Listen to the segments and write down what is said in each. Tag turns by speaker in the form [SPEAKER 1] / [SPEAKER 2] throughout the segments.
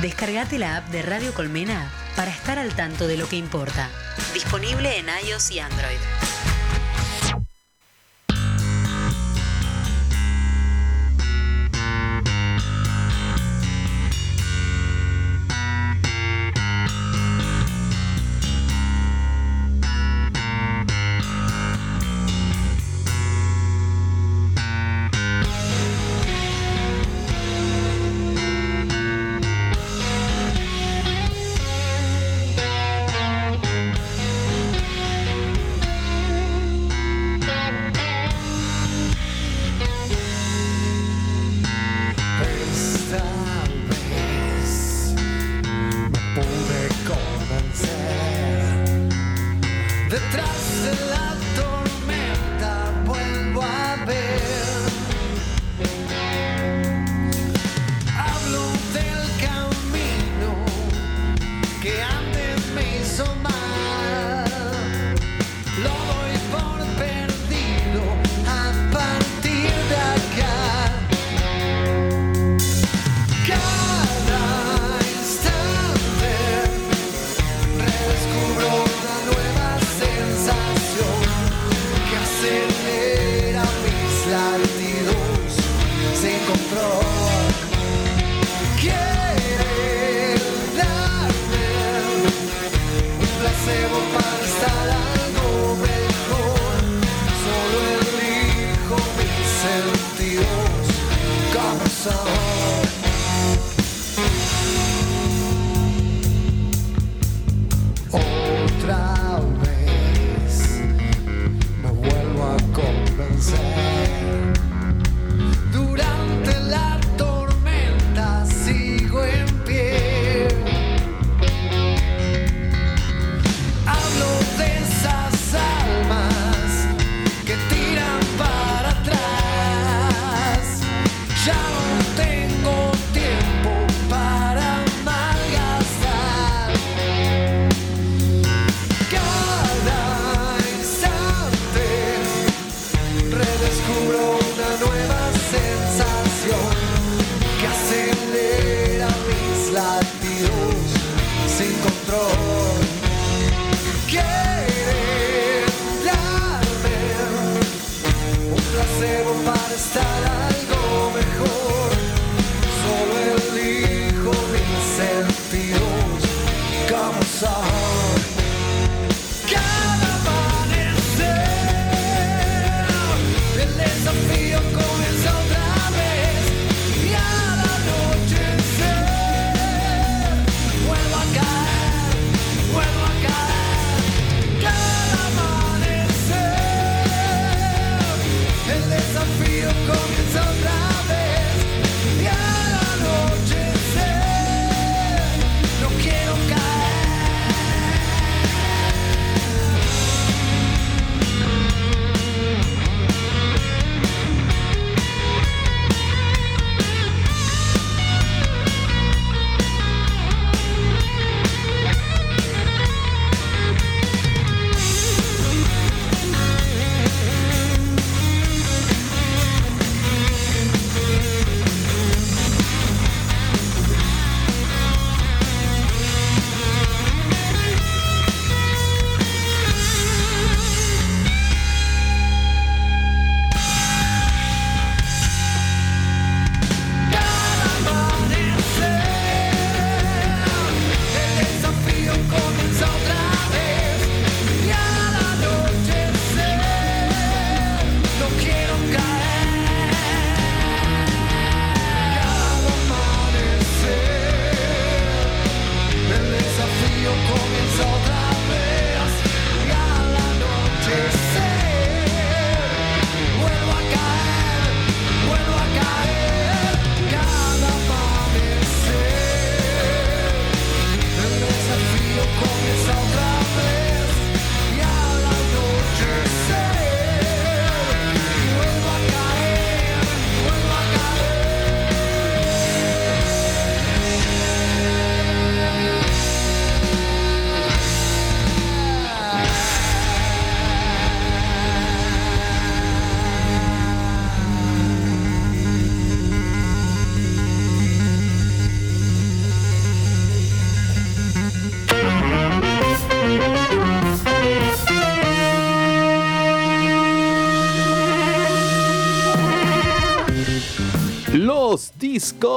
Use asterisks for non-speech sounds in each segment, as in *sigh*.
[SPEAKER 1] Descargate la app de Radio Colmena para estar al tanto de lo que importa. Disponible en iOS y Android.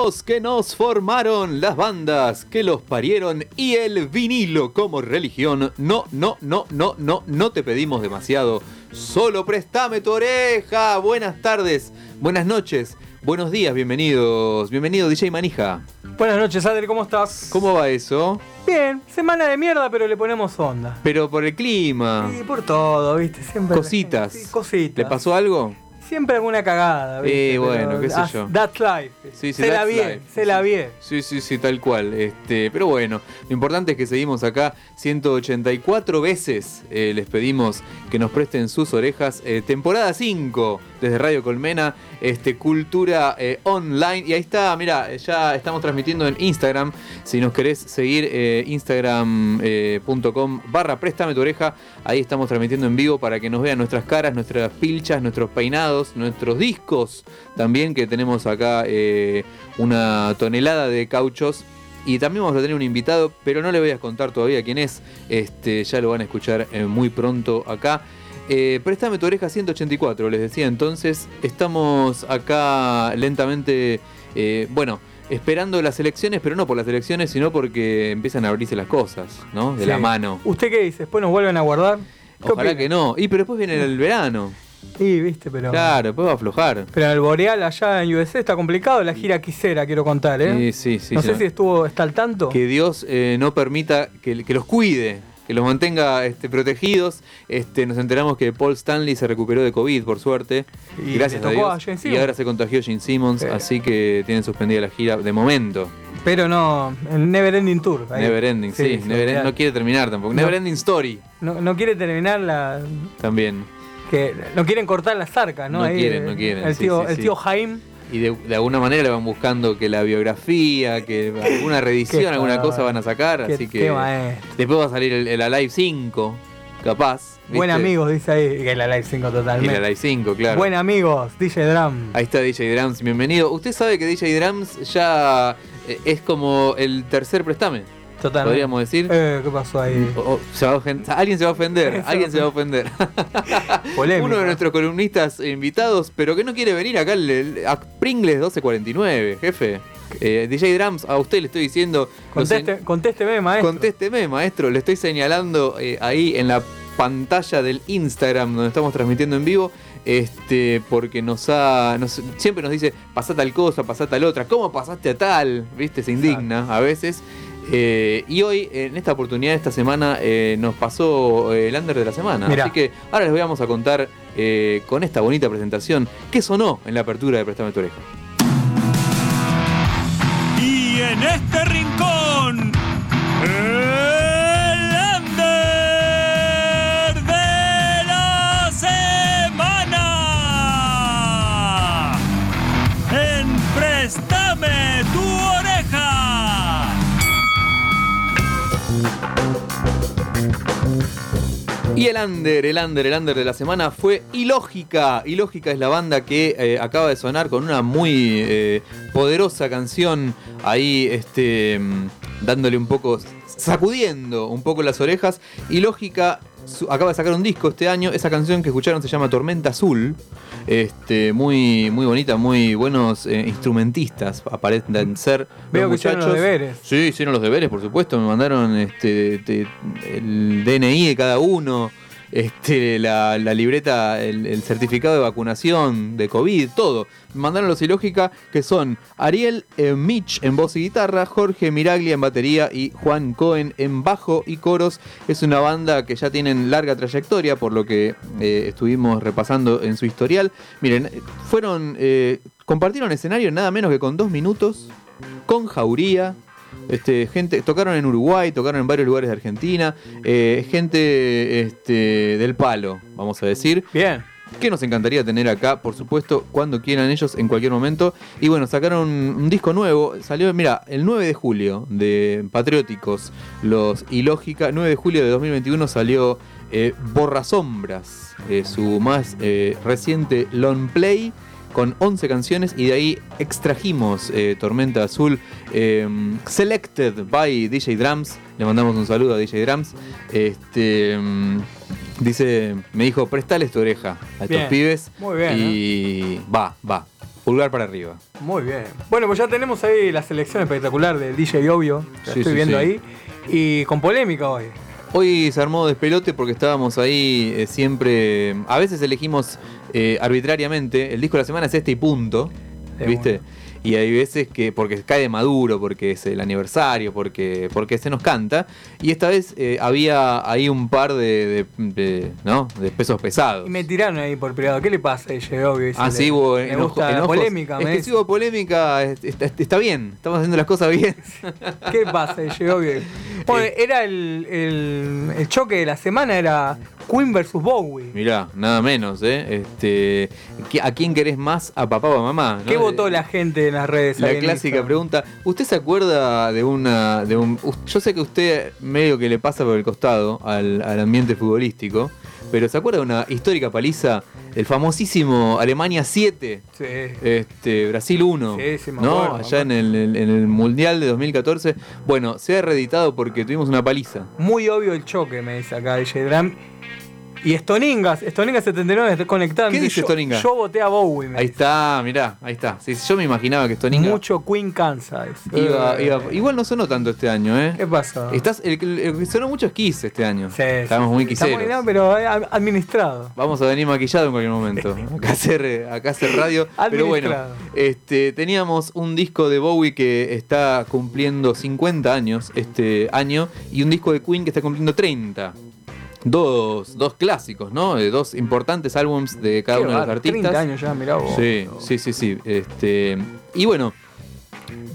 [SPEAKER 2] Que
[SPEAKER 3] nos formaron, las bandas que los parieron y el vinilo como religión. No, no, no, no, no, no te pedimos demasiado. Solo préstame tu oreja. Buenas tardes, buenas noches, buenos días, bienvenidos. Bienvenido DJ Manija.
[SPEAKER 4] Buenas noches, Adri, ¿cómo estás?
[SPEAKER 3] ¿Cómo va eso?
[SPEAKER 4] Bien, semana de mierda, pero le ponemos onda.
[SPEAKER 3] Pero por el clima.
[SPEAKER 4] Sí, por todo, ¿viste? Siempre.
[SPEAKER 3] Cositas.
[SPEAKER 4] Sí, cositas.
[SPEAKER 3] ¿Le pasó algo?
[SPEAKER 4] Siempre alguna cagada, ¿viste?
[SPEAKER 3] Eh, bueno,
[SPEAKER 4] Pero
[SPEAKER 3] qué sé
[SPEAKER 4] as-
[SPEAKER 3] yo.
[SPEAKER 4] That's life.
[SPEAKER 3] Sí, sí,
[SPEAKER 4] se la bien,
[SPEAKER 3] life.
[SPEAKER 4] se la bien.
[SPEAKER 3] Sí, sí, sí, tal cual. Este, pero bueno, lo importante es que seguimos acá 184 veces. eh, les pedimos que nos presten sus orejas. Eh, temporada 5 desde Radio Colmena, este, Cultura eh, Online. Y ahí está, mira, ya estamos transmitiendo en Instagram. Si nos querés seguir, eh, instagram.com barra préstame tu oreja. Ahí estamos transmitiendo en vivo para que nos vean nuestras caras, nuestras pilchas, nuestros peinados, nuestros discos. También que tenemos acá eh, una tonelada de cauchos. Y también vamos a tener un invitado, pero no le voy a contar todavía quién es. Este, ya lo van a escuchar eh, muy pronto acá. Eh, Préstame tu oreja 184, les decía. Entonces, estamos acá lentamente, eh, bueno, esperando las elecciones, pero no por las elecciones, sino porque empiezan a abrirse las cosas, ¿no? De
[SPEAKER 4] Sí.
[SPEAKER 3] la mano.
[SPEAKER 4] ¿Usted qué dice? ¿Después nos vuelven a guardar? ¿Qué
[SPEAKER 3] Ojalá
[SPEAKER 4] opina?
[SPEAKER 3] que no. Y pero después viene el verano.
[SPEAKER 4] Sí, viste, pero.
[SPEAKER 3] Claro, después va a aflojar.
[SPEAKER 4] Pero el Boreal allá en USA está complicado, la gira quisiera, quiero contar, ¿eh?
[SPEAKER 3] Sí, sí, sí.
[SPEAKER 4] no sé si estuvo, está al tanto.
[SPEAKER 3] que Dios eh, no permita que, que los cuide, que los mantenga este, protegidos. Este, nos enteramos que Paul Stanley se recuperó de COVID, por suerte.
[SPEAKER 4] Y
[SPEAKER 3] gracias a Dios.
[SPEAKER 4] a
[SPEAKER 3] y ahora se contagió Gene Simmons,
[SPEAKER 4] Sí.
[SPEAKER 3] así que tienen suspendida la gira de momento.
[SPEAKER 4] Pero no, el Never Ending Tour. ahí.
[SPEAKER 3] Never Ending, sí. Never
[SPEAKER 4] olvidá.
[SPEAKER 3] no quiere terminar tampoco.
[SPEAKER 4] No.
[SPEAKER 3] Never Ending Story
[SPEAKER 4] no, no quiere terminar la.
[SPEAKER 3] también.
[SPEAKER 4] Que No quieren cortar las arcas, ¿no?
[SPEAKER 3] No
[SPEAKER 4] Ahí,
[SPEAKER 3] quieren,
[SPEAKER 4] eh,
[SPEAKER 3] no quieren,
[SPEAKER 4] El tío,
[SPEAKER 3] sí,
[SPEAKER 4] el tío Jaime.
[SPEAKER 3] Y de, de alguna manera le van buscando que la biografía, que alguna reedición, alguna cosa van a sacar. Así que después va a salir el, el Alive 5, capaz.
[SPEAKER 4] Buen
[SPEAKER 3] ¿viste?
[SPEAKER 4] amigos, dice ahí. Que la Live 5
[SPEAKER 3] Y
[SPEAKER 4] totalmente.
[SPEAKER 3] el Alive 5, claro.
[SPEAKER 4] Buen amigos, DJ Drum.
[SPEAKER 3] Ahí está DJ Drums, bienvenido. Usted sabe que DJ Drums ya eh, es como el tercer préstame,
[SPEAKER 4] Totalmente.
[SPEAKER 3] podríamos decir.
[SPEAKER 4] Eh, ¿Qué pasó ahí?
[SPEAKER 3] O- o se va a ofen- alguien se va a ofender, *laughs* alguien se va a ofender. *laughs*
[SPEAKER 4] Polémico.
[SPEAKER 3] Uno de nuestros columnistas invitados, pero que no quiere venir acá el- el- a Pringles 1249, jefe. Eh, DJ Drums, a usted le estoy diciendo.
[SPEAKER 4] Conteste, contésteme, maestro.
[SPEAKER 3] Contésteme, maestro. Le estoy señalando eh, ahí en la pantalla del Instagram donde estamos transmitiendo en vivo. Este, porque nos ha. nos- siempre nos dice, pasá tal cosa, pasá tal otra. ¿Cómo pasaste a tal? ¿Viste? Se indigna a veces. Eh, y hoy, en esta oportunidad, esta semana, eh, nos pasó eh, el under de la semana.
[SPEAKER 4] Mirá.
[SPEAKER 3] Así que ahora les vamos a contar eh, con esta bonita presentación qué sonó en la apertura de Prestame tu oreja.
[SPEAKER 5] Y en este rincón, el under de la semana. En Préstame
[SPEAKER 3] Y el under, el under, el under de la semana fue Ilógica. Ilógica es la banda que eh, acaba de sonar con una muy eh, poderosa canción ahí, este, mm, dándole un poco, sacudiendo un poco las orejas. Ilógica su- acaba de sacar un disco este año. Esa canción que escucharon se llama Tormenta Azul. Este, muy, muy bonita, muy buenos eh, instrumentistas aparentan ser.
[SPEAKER 4] Veo
[SPEAKER 3] los
[SPEAKER 4] que hicieron los
[SPEAKER 3] muchachos.
[SPEAKER 4] deberes.
[SPEAKER 3] Sí, hicieron los deberes, por supuesto. Me mandaron este, te- el DNI de cada uno, este, la, libreta, el, certificado de vacunación, de COVID, todo. Mandaron los Ilógica, que son Ariel eh, Mitch en voz y guitarra, Jorge Miraglia en batería y Juan Cohen en bajo y coros. Es una banda que ya tienen larga trayectoria, por lo que eh, estuvimos repasando en su historial. Miren, fueron. eh, compartieron escenario nada menos que con dos minutos con Jauría. Este, gente, tocaron en Uruguay, tocaron en varios lugares de Argentina, eh, gente este, del palo, vamos a decir,
[SPEAKER 4] Bien.
[SPEAKER 3] que nos encantaría tener acá, por supuesto, cuando quieran ellos, en cualquier momento. Y bueno, sacaron un disco nuevo, salió, mira, el 9 de julio de Patrióticos, los Ilógica, 9 de julio de 2021 salió eh, Borra Sombras, eh, su más eh, reciente long play con 11 canciones y de ahí extrajimos eh, Tormenta Azul eh, Selected by DJ Drums. Le mandamos un saludo a DJ Drums. Este mm, dice, me dijo, prestales tu oreja a estos pibes.
[SPEAKER 4] muy bien, ¿eh?
[SPEAKER 3] Y va, va. pulgar para arriba.
[SPEAKER 4] Muy bien. Bueno, pues ya tenemos ahí la selección espectacular del DJ Obvio. La
[SPEAKER 3] Sí,
[SPEAKER 4] estoy
[SPEAKER 3] sí,
[SPEAKER 4] viendo
[SPEAKER 3] sí.
[SPEAKER 4] ahí. Y con polémica hoy.
[SPEAKER 3] Hoy se armó despelote porque estábamos ahí eh, siempre. A veces elegimos eh, arbitrariamente. El disco de la semana es este y punto.
[SPEAKER 4] De
[SPEAKER 3] ¿Viste? Y hay veces que, porque cae de maduro, porque es el aniversario, porque, porque se nos canta. Y esta vez eh, había ahí un par de, de- de, ¿no? de pesos pesados.
[SPEAKER 4] Y me tiraron ahí por privado. ¿Qué le pasa a Obvio? Dice,
[SPEAKER 3] Ah, sí, hubo
[SPEAKER 4] Me
[SPEAKER 3] enojo-
[SPEAKER 4] gusta la
[SPEAKER 3] enojos.
[SPEAKER 4] polémica.
[SPEAKER 3] Es
[SPEAKER 4] me
[SPEAKER 3] que si hubo polémica, es- está, está bien. Estamos haciendo las cosas bien. *laughs*
[SPEAKER 4] ¿Qué pasa, DJ Obvio? Bueno,
[SPEAKER 3] Eh.
[SPEAKER 4] era el, el, el choque de la semana, era Queen versus Bowie.
[SPEAKER 3] Mirá, nada menos, ¿eh? Este, ¿qué- ¿A quién querés más? ¿A papá o a mamá? ¿no?
[SPEAKER 4] ¿Qué votó la gente en las redes?
[SPEAKER 3] La clásica
[SPEAKER 4] Instagram?
[SPEAKER 3] pregunta, ¿usted se acuerda de una de un yo sé que usted medio que le pasa por el costado al, al ambiente futbolístico, pero ¿se acuerda de una histórica paliza el famosísimo Alemania 7?
[SPEAKER 4] Sí.
[SPEAKER 3] Este, Brasil 1,
[SPEAKER 4] Sí, sí,
[SPEAKER 3] ¿no?
[SPEAKER 4] acuerdo,
[SPEAKER 3] Allá en el, en el Mundial de 2014. Bueno, se ha reeditado porque tuvimos una paliza.
[SPEAKER 4] Muy obvio el choque, me dice acá DJ Dram. Y Estoningas, Estoningas 79 está conectado.
[SPEAKER 3] ¿Qué dice
[SPEAKER 4] yo-
[SPEAKER 3] Stoninga?
[SPEAKER 4] Yo voté a Bowie.
[SPEAKER 3] Ahí
[SPEAKER 4] dice.
[SPEAKER 3] está, mirá, ahí está. Sí, yo me imaginaba que esto Ninga
[SPEAKER 4] Mucho Queen
[SPEAKER 3] iba,
[SPEAKER 4] Eh,
[SPEAKER 3] iba- igual no sonó tanto este año, ¿eh?
[SPEAKER 4] ¿Qué pasó?
[SPEAKER 3] Estás, el, que- sonó mucho es Kiss este año.
[SPEAKER 4] Sí,
[SPEAKER 3] Estamos
[SPEAKER 4] sí.
[SPEAKER 3] muy
[SPEAKER 4] Estamos
[SPEAKER 3] quiseros.
[SPEAKER 4] no, pero eh, ad- administrado.
[SPEAKER 3] Vamos a venir maquillados en cualquier momento. *laughs* Acá hacer, acá hacer radio. Pero bueno, este, teníamos un disco de Bowie que está cumpliendo 50 años este año y un disco de Queen que está cumpliendo 30. Dos, dos clásicos, ¿no? De dos importantes álbums de cada uno de los artistas.
[SPEAKER 4] 30 años ya, mirá vos.
[SPEAKER 3] Sí, sí, sí, sí. Este, y bueno,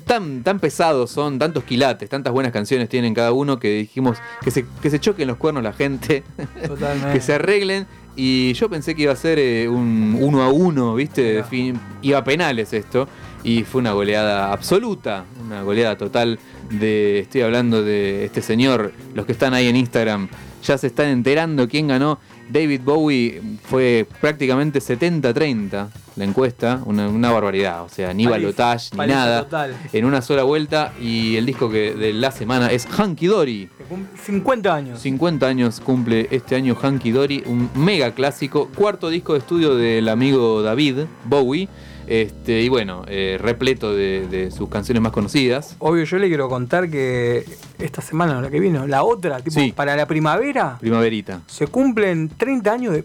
[SPEAKER 3] tan, tan pesados son, tantos quilates, tantas buenas canciones tienen cada uno que dijimos que se, que se choquen los cuernos la gente, *laughs*
[SPEAKER 4] Totalmente.
[SPEAKER 3] que se arreglen. Y yo pensé que iba a ser eh, un uno a uno, ¿viste? Fin- iba a penales esto. Y fue una goleada absoluta, una goleada total de. Estoy hablando de este señor, los que están ahí en Instagram ya se están enterando quién ganó. David Bowie fue prácticamente 70-30 la encuesta, una, una barbaridad. O sea, ni balotage, ni nada.
[SPEAKER 4] total.
[SPEAKER 3] En una sola vuelta. Y el disco que de la semana es Hunky Dory.
[SPEAKER 4] Que cumple 50 años.
[SPEAKER 3] 50 años cumple este año Hunky Dory, un mega clásico, cuarto disco de estudio del amigo David Bowie, este, y bueno, eh, repleto de, de sus canciones más conocidas.
[SPEAKER 4] Obvio, yo le quiero contar que esta semana, la que vino, la otra, tipo,
[SPEAKER 3] Sí.
[SPEAKER 4] para la primavera,
[SPEAKER 3] Primaverita.
[SPEAKER 4] se cumplen 30 años de,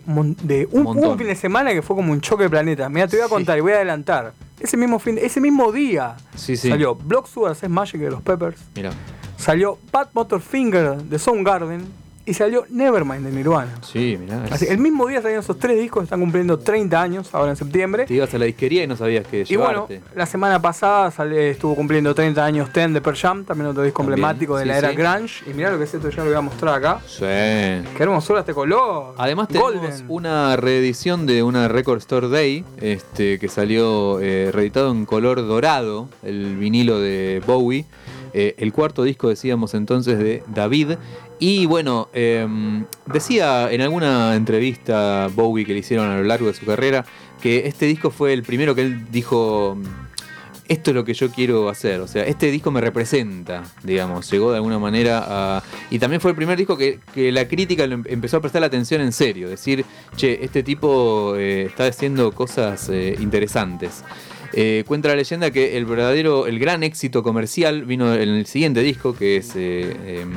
[SPEAKER 4] un, un fin de semana que fue como un choque de planetas. Mira, te voy a
[SPEAKER 3] Sí.
[SPEAKER 4] contar y voy a adelantar. Ese mismo fin, ese mismo día
[SPEAKER 3] Sí,
[SPEAKER 4] salió Block Sugar Sex Magic de los Peppers,
[SPEAKER 3] Mira.
[SPEAKER 4] salió Pat Motorfinger de Soundgarden y salió Nevermind de Nirvana.
[SPEAKER 3] Sí, mirá.
[SPEAKER 4] Así, el mismo día salieron esos tres discos, están cumpliendo 30 años ahora en septiembre.
[SPEAKER 3] Te ibas a la disquería y no sabías qué
[SPEAKER 4] Y bueno,
[SPEAKER 3] llevarte.
[SPEAKER 4] la semana pasada sale- estuvo cumpliendo 30 años Ten de Pearl Jam, también otro disco
[SPEAKER 3] También,
[SPEAKER 4] emblemático de
[SPEAKER 3] sí,
[SPEAKER 4] la era
[SPEAKER 3] sí.
[SPEAKER 4] grunge. Y mirá lo que es esto, ya lo voy a mostrar acá.
[SPEAKER 3] Sí.
[SPEAKER 4] Qué hermosura este color.
[SPEAKER 3] Además tenemos
[SPEAKER 4] Golden.
[SPEAKER 3] una reedición de una Record Store Day, este, que salió eh, reeditado en color dorado, el vinilo de Bowie. Eh, el cuarto disco, decíamos entonces, de David. Y bueno, em, decía en alguna entrevista Bowie que le hicieron a lo largo de su carrera que este disco fue el primero que él dijo, esto es lo que yo quiero hacer, o sea, este disco me representa, digamos, llegó de alguna manera a... Y también fue el primer disco que, la crítica em- empezó a prestar la atención en serio, decir, che, este tipo eh, está haciendo cosas eh, interesantes. Eh, cuenta la leyenda que el verdadero, el gran éxito comercial vino en el siguiente disco, que es eh, em,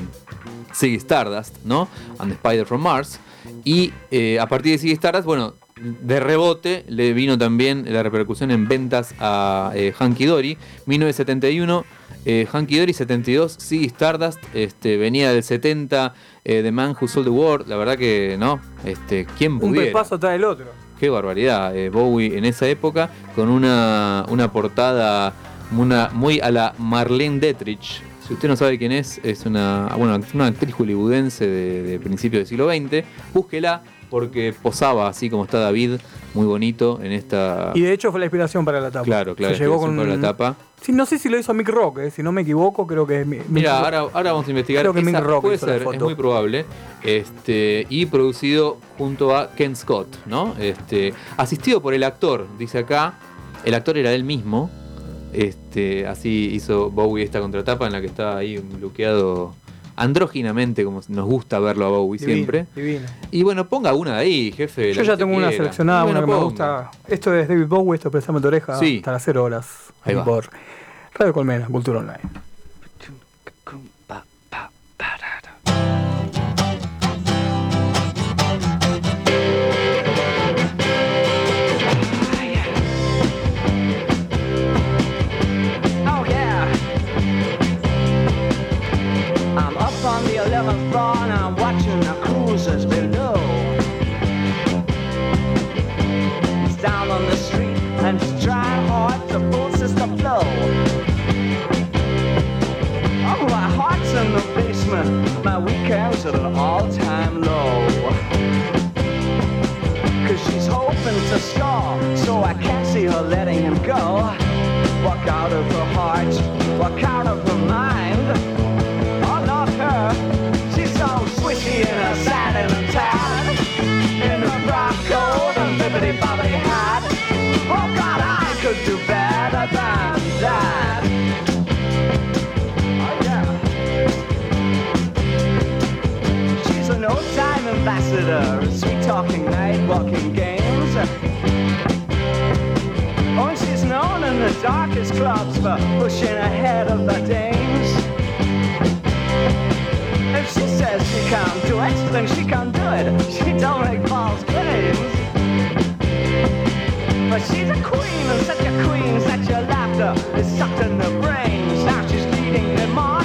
[SPEAKER 3] Ziggy Stardust, ¿no? And the Spider from Mars. Y eh, a partir de Ziggy Stardust, bueno, de rebote le vino también la repercusión en ventas a eh, Hunky Dory. 1971, eh, Hunky Dory, 72, Ziggy Stardust. Este, venía del 70, eh, The Man Who Sold the World. La verdad que, ¿no? Este, ¿Quién
[SPEAKER 4] Un
[SPEAKER 3] pudiera?
[SPEAKER 4] paso atrás del otro.
[SPEAKER 3] Qué barbaridad. eh, Bowie en esa época con una, una portada una, muy a la Marlene Dietrich. Si usted no sabe quién es, es una, bueno, una actriz hollywoodense de, de principios del siglo XX. Búsquela porque posaba así como está David, muy bonito en esta...
[SPEAKER 4] Y de hecho fue la inspiración para la tapa.
[SPEAKER 3] Claro, claro,
[SPEAKER 4] Se llegó con
[SPEAKER 3] para la tapa.
[SPEAKER 4] Sí, no sé si lo hizo Mick Rock, eh, si no me equivoco, creo que Mick
[SPEAKER 3] Mira,
[SPEAKER 4] Rock.
[SPEAKER 3] ahora, ahora vamos a investigar.
[SPEAKER 4] Creo que
[SPEAKER 3] Esa
[SPEAKER 4] Mick Rock
[SPEAKER 3] puede
[SPEAKER 4] hizo la
[SPEAKER 3] ser, es muy probable. Este, y producido junto a Ken Scott, ¿no? Este, asistido por el actor, dice acá. El actor era él mismo. Este, así hizo Bowie esta contratapa en la que está ahí un luqueado andróginamente, como nos gusta verlo a Bowie
[SPEAKER 4] Divino,
[SPEAKER 3] siempre.
[SPEAKER 4] divino.
[SPEAKER 3] Y bueno, ponga una de ahí, jefe.
[SPEAKER 4] Yo ya tengo una seleccionada, una que me gusta. Esto es David Bowie, esto es Préstame tu oreja
[SPEAKER 3] Sí.
[SPEAKER 4] hasta las 0 horas.
[SPEAKER 3] Ahí va.
[SPEAKER 4] Por Radio Colmena, Cultura Online.
[SPEAKER 2] Letting him go. Walk out of her heart, walk out of her mind. Oh, not her. She's so swishy in her satin and tan. In her frock coat and bibbity bobbity hat. Oh, God, I could do better than that. Oh, yeah. She's an old time ambassador, a sweet talking night in the darkest clubs for pushing ahead of the dames. If she says she can't do it, then she can't do it. She don't make false claims. But she's a queen, and such a queen, such a laughter is sucked in the brains. Now she's leading them on,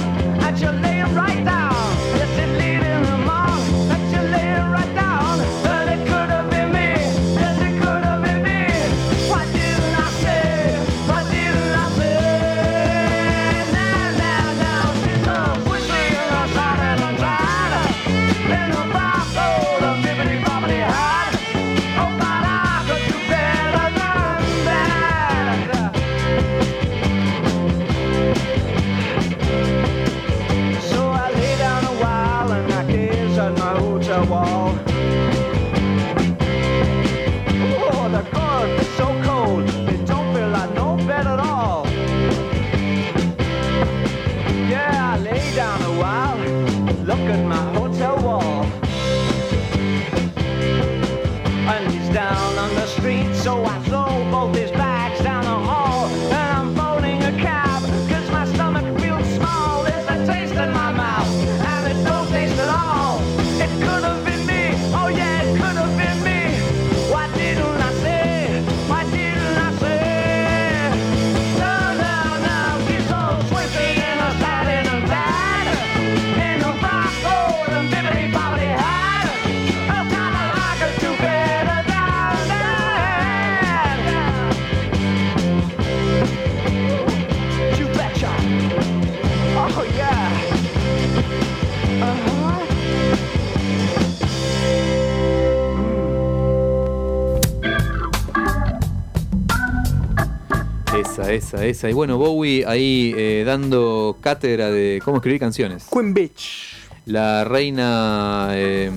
[SPEAKER 3] Esa, esa. Y bueno, Bowie ahí eh, dando cátedra de cómo escribir canciones.
[SPEAKER 4] Queen Beach.
[SPEAKER 3] La reina eh,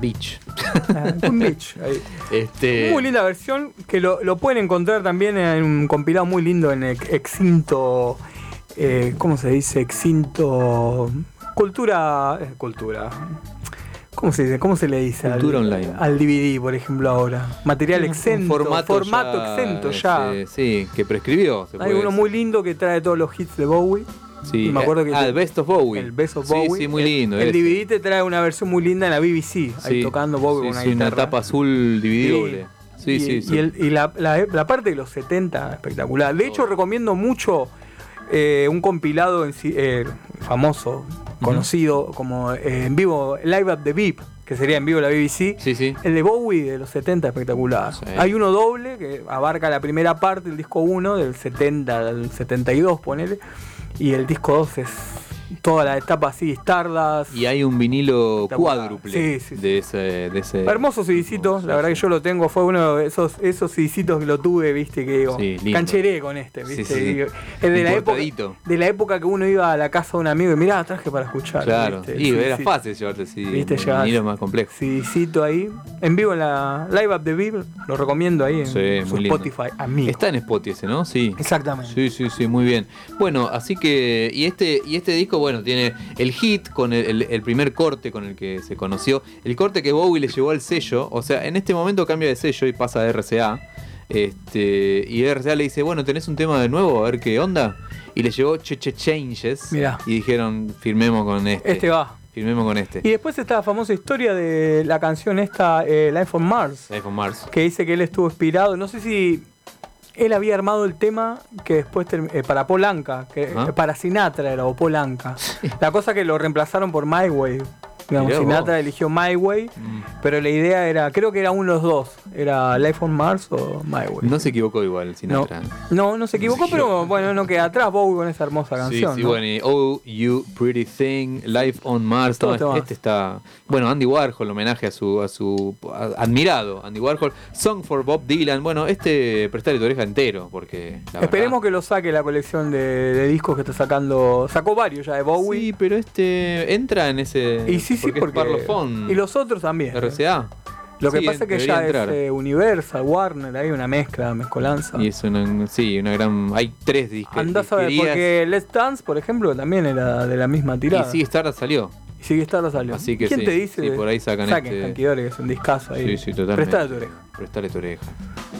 [SPEAKER 3] Beach.
[SPEAKER 4] Ah, Queen Beach. ahí. *laughs*
[SPEAKER 3] Este,
[SPEAKER 4] Muy linda versión que lo, lo pueden encontrar también en un compilado muy lindo en Ex- Exinto. eh, ¿Cómo se dice? Exinto. Cultura. eh, cultura. ¿Cómo se dice? ¿Cómo se le dice?
[SPEAKER 3] Cultura
[SPEAKER 4] al,
[SPEAKER 3] online.
[SPEAKER 4] Al DVD, por ejemplo, ahora. Material
[SPEAKER 3] un
[SPEAKER 4] exento.
[SPEAKER 3] formato,
[SPEAKER 4] formato
[SPEAKER 3] ya,
[SPEAKER 4] exento ya.
[SPEAKER 3] este, sí, que prescribió. se
[SPEAKER 4] Hay
[SPEAKER 3] puede
[SPEAKER 4] uno
[SPEAKER 3] decir.
[SPEAKER 4] muy lindo que trae todos los hits de Bowie.
[SPEAKER 3] Sí,
[SPEAKER 4] y me acuerdo que
[SPEAKER 3] ah,
[SPEAKER 4] te-
[SPEAKER 3] el Best of Bowie.
[SPEAKER 4] El Best of Bowie.
[SPEAKER 3] Sí, muy lindo.
[SPEAKER 4] El. DVD te trae una versión muy linda en la BBC. Ahí tocando Bowie con una
[SPEAKER 3] sí,
[SPEAKER 4] guitarra.
[SPEAKER 3] una tapa azul DVD
[SPEAKER 4] Sí.
[SPEAKER 3] Sí, sí,
[SPEAKER 4] y el- y la, la- la parte de los 70, espectacular. De hecho, recomiendo mucho eh, un compilado en eh, famoso, conocido como eh, en vivo, Live at the VIP, que sería en vivo la BBC.
[SPEAKER 3] Sí, sí.
[SPEAKER 4] El de Bowie de los 70, espectacular.
[SPEAKER 3] Sí.
[SPEAKER 4] Hay uno doble que abarca la primera parte del disco 1, del 70 al 72, ponele. Y el disco 2 es toda la etapa así, Stardust.
[SPEAKER 3] Y hay un vinilo cuádruple
[SPEAKER 4] Sí, sí, sí.
[SPEAKER 3] de ese. De ese
[SPEAKER 4] Hermoso CDcito, la verdad que yo lo tengo, fue uno de esos, esos CDcitos que lo tuve, viste, que digo,
[SPEAKER 3] Sí,
[SPEAKER 4] cancheré con este, viste.
[SPEAKER 3] Sí, sí, sí.
[SPEAKER 4] Es de la, época, de la época que uno iba a la casa de un amigo y mirá, traje para escuchar.
[SPEAKER 3] Claro.
[SPEAKER 4] ¿viste?
[SPEAKER 3] Y era fácil llevarte así.
[SPEAKER 4] Viste,
[SPEAKER 3] vinilo más complejo.
[SPEAKER 4] CDcito ahí, en vivo en la Live Up the Beat, lo recomiendo ahí en
[SPEAKER 3] Sí,
[SPEAKER 4] su
[SPEAKER 3] muy lindo.
[SPEAKER 4] Spotify, amigo.
[SPEAKER 3] Está en Spotify ese, ¿no? Sí.
[SPEAKER 4] Exactamente.
[SPEAKER 3] Sí, sí, sí, muy bien. Bueno, así que. Y este, y este disco, bueno, tiene el hit con el, el- el primer corte con el que se conoció. El corte que Bowie le llevó al sello. O sea, en este momento cambia de sello y pasa a RCA. Este, y RCA le dice, bueno, ¿tenés un tema de nuevo? A ver qué onda. Y le llegó Che Che Changes.
[SPEAKER 4] Mirá.
[SPEAKER 3] Y dijeron, firmemos con este.
[SPEAKER 4] Este va.
[SPEAKER 3] Firmemos con este.
[SPEAKER 4] Y después está la famosa historia de la canción esta, eh, Life on Mars,
[SPEAKER 3] iPhone Mars.
[SPEAKER 4] que dice que él estuvo inspirado. No sé si él había armado el tema que después eh, para Polanca, que
[SPEAKER 3] Ah.
[SPEAKER 4] para Sinatra era o Polanca. La cosa que lo reemplazaron por My Way. Digamos,
[SPEAKER 3] Mirá vos.
[SPEAKER 4] Sinatra eligió My Way,
[SPEAKER 3] Mm.
[SPEAKER 4] pero la idea era, creo que era uno de los dos, era Life on Mars o My Way.
[SPEAKER 3] No se equivocó igual, Sinatra.
[SPEAKER 4] no, no se equivocó, pero bueno, no queda atrás Bowie con esa hermosa
[SPEAKER 3] Sí,
[SPEAKER 4] canción.
[SPEAKER 3] sí,
[SPEAKER 4] ¿no?
[SPEAKER 3] bueno, y Oh You Pretty Thing, Life on Mars,
[SPEAKER 4] Todo
[SPEAKER 3] no,
[SPEAKER 4] temas.
[SPEAKER 3] este está. Bueno, Andy Warhol, homenaje a su, a su a- admirado Andy Warhol. Song for Bob Dylan. Bueno, este prestarle tu oreja entero, porque. la
[SPEAKER 4] Esperemos
[SPEAKER 3] verdad-
[SPEAKER 4] que lo saque la colección de, de discos que está sacando. Sacó varios ya de Bowie.
[SPEAKER 3] Sí, pero este entra en ese.
[SPEAKER 4] y sí, sí,
[SPEAKER 3] porque,
[SPEAKER 4] porque.
[SPEAKER 3] es Parlophone,
[SPEAKER 4] y los otros también.
[SPEAKER 3] RCA.
[SPEAKER 4] Lo que
[SPEAKER 3] Sí,
[SPEAKER 4] pasa es que ya
[SPEAKER 3] entrar.
[SPEAKER 4] es eh, Universal, Warner, hay una mezcla, mezcolanza.
[SPEAKER 3] Y es una. Sí, una gran. Hay tres discos.
[SPEAKER 4] Andás a ver, porque Let's Dance, por ejemplo, también era de la misma tirada.
[SPEAKER 3] Y sí, Stardust salió.
[SPEAKER 4] Y sigue Star salió.
[SPEAKER 3] Así que
[SPEAKER 4] ¿Quién
[SPEAKER 3] sí,
[SPEAKER 4] te dice?
[SPEAKER 3] sí, por ahí sacan
[SPEAKER 4] Saquen
[SPEAKER 3] este-
[SPEAKER 4] que es un discazo ahí.
[SPEAKER 3] Sí, sí, totalmente.
[SPEAKER 4] Prestale tu oreja.
[SPEAKER 3] Prestale tu oreja.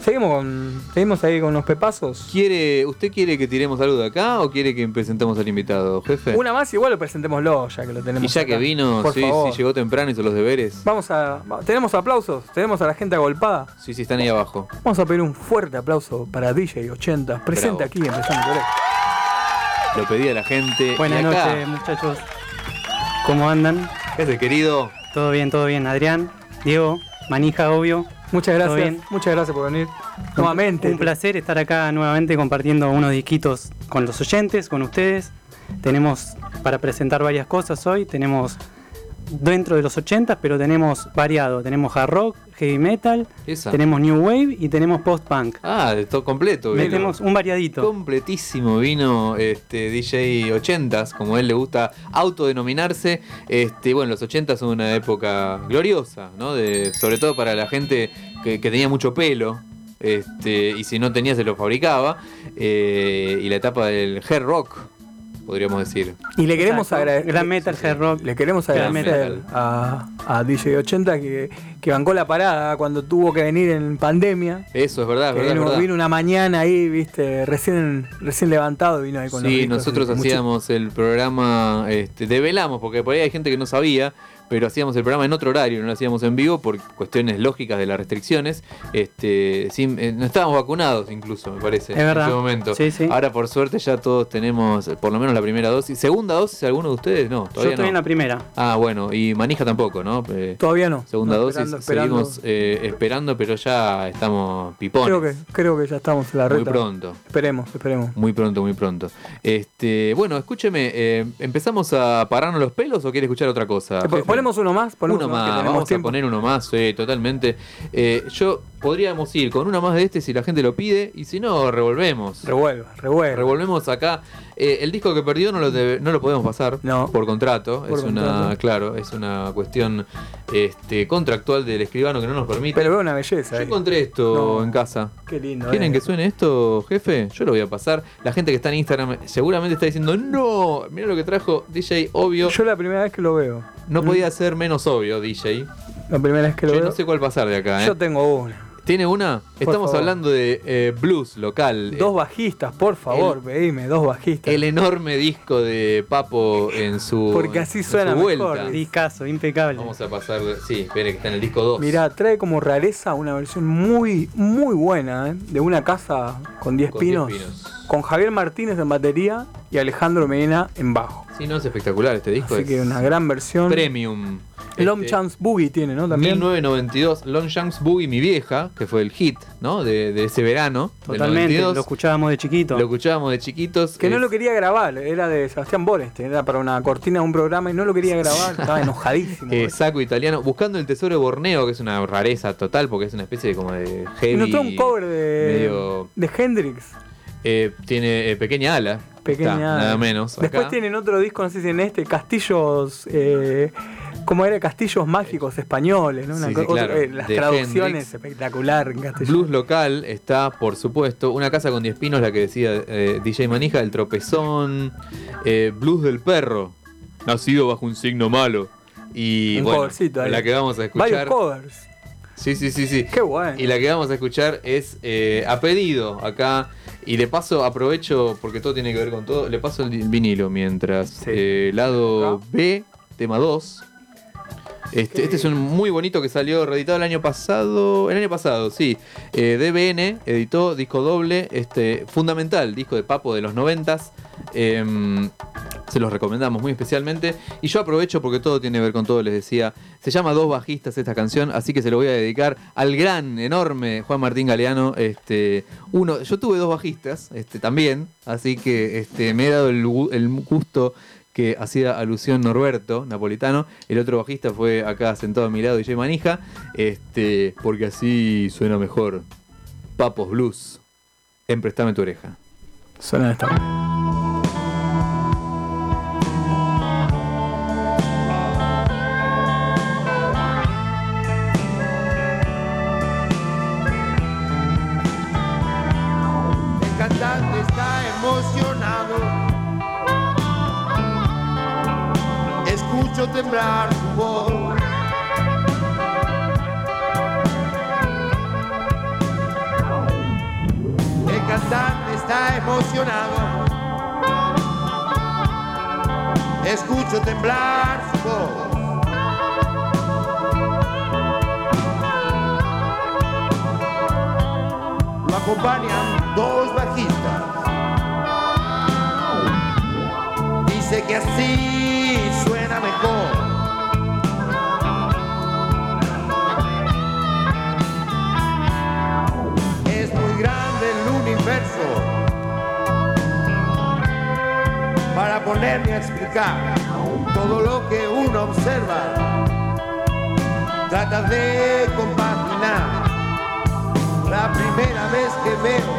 [SPEAKER 4] Seguimos, con, seguimos ahí con los pepazos.
[SPEAKER 3] ¿Quiere, ¿Usted quiere que tiremos algo de acá o quiere que presentemos al invitado, jefe?
[SPEAKER 4] Una más, igual lo presentémoslo, ya que lo tenemos.
[SPEAKER 3] y ya
[SPEAKER 4] acá.
[SPEAKER 3] que vino,
[SPEAKER 4] Por
[SPEAKER 3] sí,
[SPEAKER 4] favor.
[SPEAKER 3] sí, llegó temprano, hizo los deberes.
[SPEAKER 4] Vamos a. Tenemos aplausos, tenemos a la gente agolpada.
[SPEAKER 3] Sí, sí, están ahí abajo.
[SPEAKER 4] Vamos a pedir un fuerte aplauso para DJ 80, presente
[SPEAKER 3] Bravo.
[SPEAKER 4] aquí empezando.
[SPEAKER 3] Lo pedía la gente.
[SPEAKER 6] Buenas noches, muchachos. ¿Cómo andan?
[SPEAKER 3] ¿Qué hace, querido?
[SPEAKER 6] ¿Todo bien, todo bien? Adrián, Diego, Manija, obvio.
[SPEAKER 4] Muchas
[SPEAKER 6] ¿Todo
[SPEAKER 4] gracias, muchas gracias por venir. Nuevamente.
[SPEAKER 6] Un placer estar acá nuevamente compartiendo unos disquitos con los oyentes, con ustedes. Tenemos para presentar varias cosas hoy. Tenemos dentro de los 80, pero tenemos variado. Tenemos hard rock, heavy metal,
[SPEAKER 3] Esa.
[SPEAKER 6] tenemos new wave y tenemos post-punk.
[SPEAKER 3] Ah, de todo completo. vino.
[SPEAKER 6] Tenemos un variadito.
[SPEAKER 3] Completísimo vino este DJ 80s, como a él le gusta autodenominarse. Este, bueno, los 80s son una época gloriosa, ¿no? De, sobre todo para la gente que, que tenía mucho pelo. Este, y si no tenía se lo fabricaba. Eh, y la etapa del hair rock, podríamos decir.
[SPEAKER 4] Y le queremos
[SPEAKER 6] Exacto.
[SPEAKER 4] agradecer.
[SPEAKER 6] Gran metal, rock.
[SPEAKER 4] Le queremos agradecer a, a DJ 80 que, que bancó la parada cuando tuvo que venir en pandemia.
[SPEAKER 3] Eso es verdad,
[SPEAKER 4] Que
[SPEAKER 3] verdad,
[SPEAKER 4] vino,
[SPEAKER 3] verdad.
[SPEAKER 4] vino una mañana ahí, viste, recién, recién levantado, vino ahí con los
[SPEAKER 3] Sí,
[SPEAKER 4] discos,
[SPEAKER 3] nosotros
[SPEAKER 4] mucho-
[SPEAKER 3] hacíamos el programa, este, develamos, porque por ahí hay gente que no sabía, pero hacíamos el programa en otro horario, no lo hacíamos en vivo por cuestiones lógicas de las restricciones. Este, sin- eh, no estábamos vacunados incluso, me parece,
[SPEAKER 6] Es
[SPEAKER 3] en
[SPEAKER 6] verdad.
[SPEAKER 3] ese momento.
[SPEAKER 6] Sí, sí.
[SPEAKER 3] Ahora por suerte ya todos tenemos eh, por lo menos la primera dosis. ¿Segunda dosis alguno de ustedes? No,
[SPEAKER 6] Yo
[SPEAKER 3] todavía
[SPEAKER 6] estoy
[SPEAKER 3] no.
[SPEAKER 6] en la primera.
[SPEAKER 3] Ah, bueno, y manija tampoco, ¿no? Eh,
[SPEAKER 4] Todavía no.
[SPEAKER 3] segunda
[SPEAKER 4] No,
[SPEAKER 3] dosis,
[SPEAKER 4] esperando, esperando.
[SPEAKER 3] seguimos eh, esperando, pero ya estamos pipones.
[SPEAKER 4] Creo que, creo que ya estamos en la
[SPEAKER 3] Muy
[SPEAKER 4] reta.
[SPEAKER 3] pronto.
[SPEAKER 4] Esperemos, esperemos.
[SPEAKER 3] Muy pronto, muy pronto. Este, bueno, escúcheme, ¿empezamos a pararnos los pelos o quiere escuchar otra cosa? Jefe?
[SPEAKER 4] Ponemos uno más, ponemos
[SPEAKER 3] uno más, vamos
[SPEAKER 4] tiempo.
[SPEAKER 3] a poner uno más, sí, totalmente. Eh, yo podríamos ir con una más de este si la gente lo pide y si no, revolvemos.
[SPEAKER 4] Revuelva, revuelva.
[SPEAKER 3] Revolvemos acá. Eh, el disco que perdió no lo, debe- no lo podemos pasar
[SPEAKER 4] No.
[SPEAKER 3] por contrato.
[SPEAKER 4] Por
[SPEAKER 3] es una, claro, es una cuestión este, contractual del escribano que no nos permite.
[SPEAKER 4] Pero veo una belleza
[SPEAKER 3] yo
[SPEAKER 4] ahí.
[SPEAKER 3] encontré esto
[SPEAKER 4] No.
[SPEAKER 3] en casa.
[SPEAKER 4] Qué lindo.
[SPEAKER 3] ¿Quieren
[SPEAKER 4] eh.
[SPEAKER 3] que suene esto, jefe? Yo lo voy a pasar. La gente que está en Instagram seguramente está diciendo, no, mira lo que trajo DJ Obvio.
[SPEAKER 4] Yo la primera vez que lo veo.
[SPEAKER 3] No podía ser menos obvio, DJ.
[SPEAKER 4] La primera vez que lo
[SPEAKER 3] Yo
[SPEAKER 4] veo.
[SPEAKER 3] no sé cuál pasar de acá, ¿eh?
[SPEAKER 4] Yo tengo una.
[SPEAKER 3] ¿Tiene una? Estamos
[SPEAKER 4] favor.
[SPEAKER 3] hablando de eh, blues local.
[SPEAKER 4] Dos bajistas, por favor, pedime, dos bajistas.
[SPEAKER 3] El enorme disco de Papo en su,
[SPEAKER 4] Porque así
[SPEAKER 3] en su
[SPEAKER 4] suena
[SPEAKER 3] vuelta.
[SPEAKER 4] mejor.
[SPEAKER 6] Discaso, impecable.
[SPEAKER 3] Vamos a pasar. Sí, espere que está en el disco 2.
[SPEAKER 4] Mirá, trae como rareza una versión muy, muy buena, ¿eh? de una casa con 10
[SPEAKER 3] Con 10
[SPEAKER 4] pinos,
[SPEAKER 3] pinos.
[SPEAKER 4] Con Javier Martínez en batería y Alejandro Medina en bajo.
[SPEAKER 3] Sí, no, es espectacular este disco.
[SPEAKER 4] Así
[SPEAKER 3] es
[SPEAKER 4] que una gran versión.
[SPEAKER 3] Premium.
[SPEAKER 4] Long
[SPEAKER 3] Este,
[SPEAKER 4] Chance Boogie tiene, ¿no? También.
[SPEAKER 3] 1992, Long Chance Boogie, mi vieja, que fue el hit, ¿no? De, de ese verano.
[SPEAKER 6] Totalmente,
[SPEAKER 3] 92.
[SPEAKER 6] lo escuchábamos de chiquito.
[SPEAKER 3] Lo escuchábamos de chiquitos.
[SPEAKER 4] Que no lo quería grabar, era de Sebastián Borenstein, era para una cortina de un programa y no lo quería grabar, estaba *laughs* enojadísimo.
[SPEAKER 3] eh, saco italiano, buscando el tesoro de Borneo, que es una rareza total, porque es una especie de como de heavy.
[SPEAKER 4] y nos trae un cover de,
[SPEAKER 3] medio-
[SPEAKER 4] de Hendrix,
[SPEAKER 3] eh, tiene eh, pequeña ala.
[SPEAKER 4] pequeña.
[SPEAKER 3] está, nada menos.
[SPEAKER 4] Después
[SPEAKER 3] acá.
[SPEAKER 4] tienen otro disco, no sé si en este, Castillos, eh, como era Castillos Mágicos Españoles, ¿no? Una
[SPEAKER 3] Sí,
[SPEAKER 4] co-
[SPEAKER 3] sí, claro,
[SPEAKER 4] eh, las
[SPEAKER 3] de
[SPEAKER 4] traducciones
[SPEAKER 3] Hendrix.
[SPEAKER 4] espectacular en castellano.
[SPEAKER 3] Blues local está, por supuesto, Una casa con 10 pinos, la que decía DJ Manija, El tropezón, Blues del perro, nacido bajo un signo malo. Y
[SPEAKER 4] Un
[SPEAKER 3] bueno, la que vamos a
[SPEAKER 4] Varios
[SPEAKER 3] escuchar.
[SPEAKER 4] covers.
[SPEAKER 3] Sí, sí, sí, sí.
[SPEAKER 4] Qué bueno.
[SPEAKER 3] Y la que vamos a escuchar es a pedido acá. Y de paso aprovecho, porque todo tiene que ver con todo, le paso el vinilo mientras.
[SPEAKER 4] Sí.
[SPEAKER 3] Eh, lado. B, tema 2. Este, este es un muy bonito que salió reeditado el año pasado. El año pasado, sí. Eh, DBN editó disco doble, este, fundamental, disco de Papo de los noventas. Em, se los recomendamos muy especialmente. Y yo aprovecho porque todo tiene que ver con todo, les decía. Se llama Dos Bajistas esta canción, así que se lo voy a dedicar al gran, enorme Juan Martín Galeano. Este, uno, yo tuve dos bajistas este, también, así que este, me he dado el, el gusto que hacía alusión Norberto Napolitano. El otro bajista fue acá sentado a mi lado, DJ Manija, este, porque así suena mejor. Papos Blues. En Prestame tu oreja.
[SPEAKER 4] Suena esta
[SPEAKER 7] acompañan dos bajistas. Dice que así suena mejor. Es muy grande el universo para ponerme a explicar todo lo que uno observa. Trata de compaginar la primera vez que veo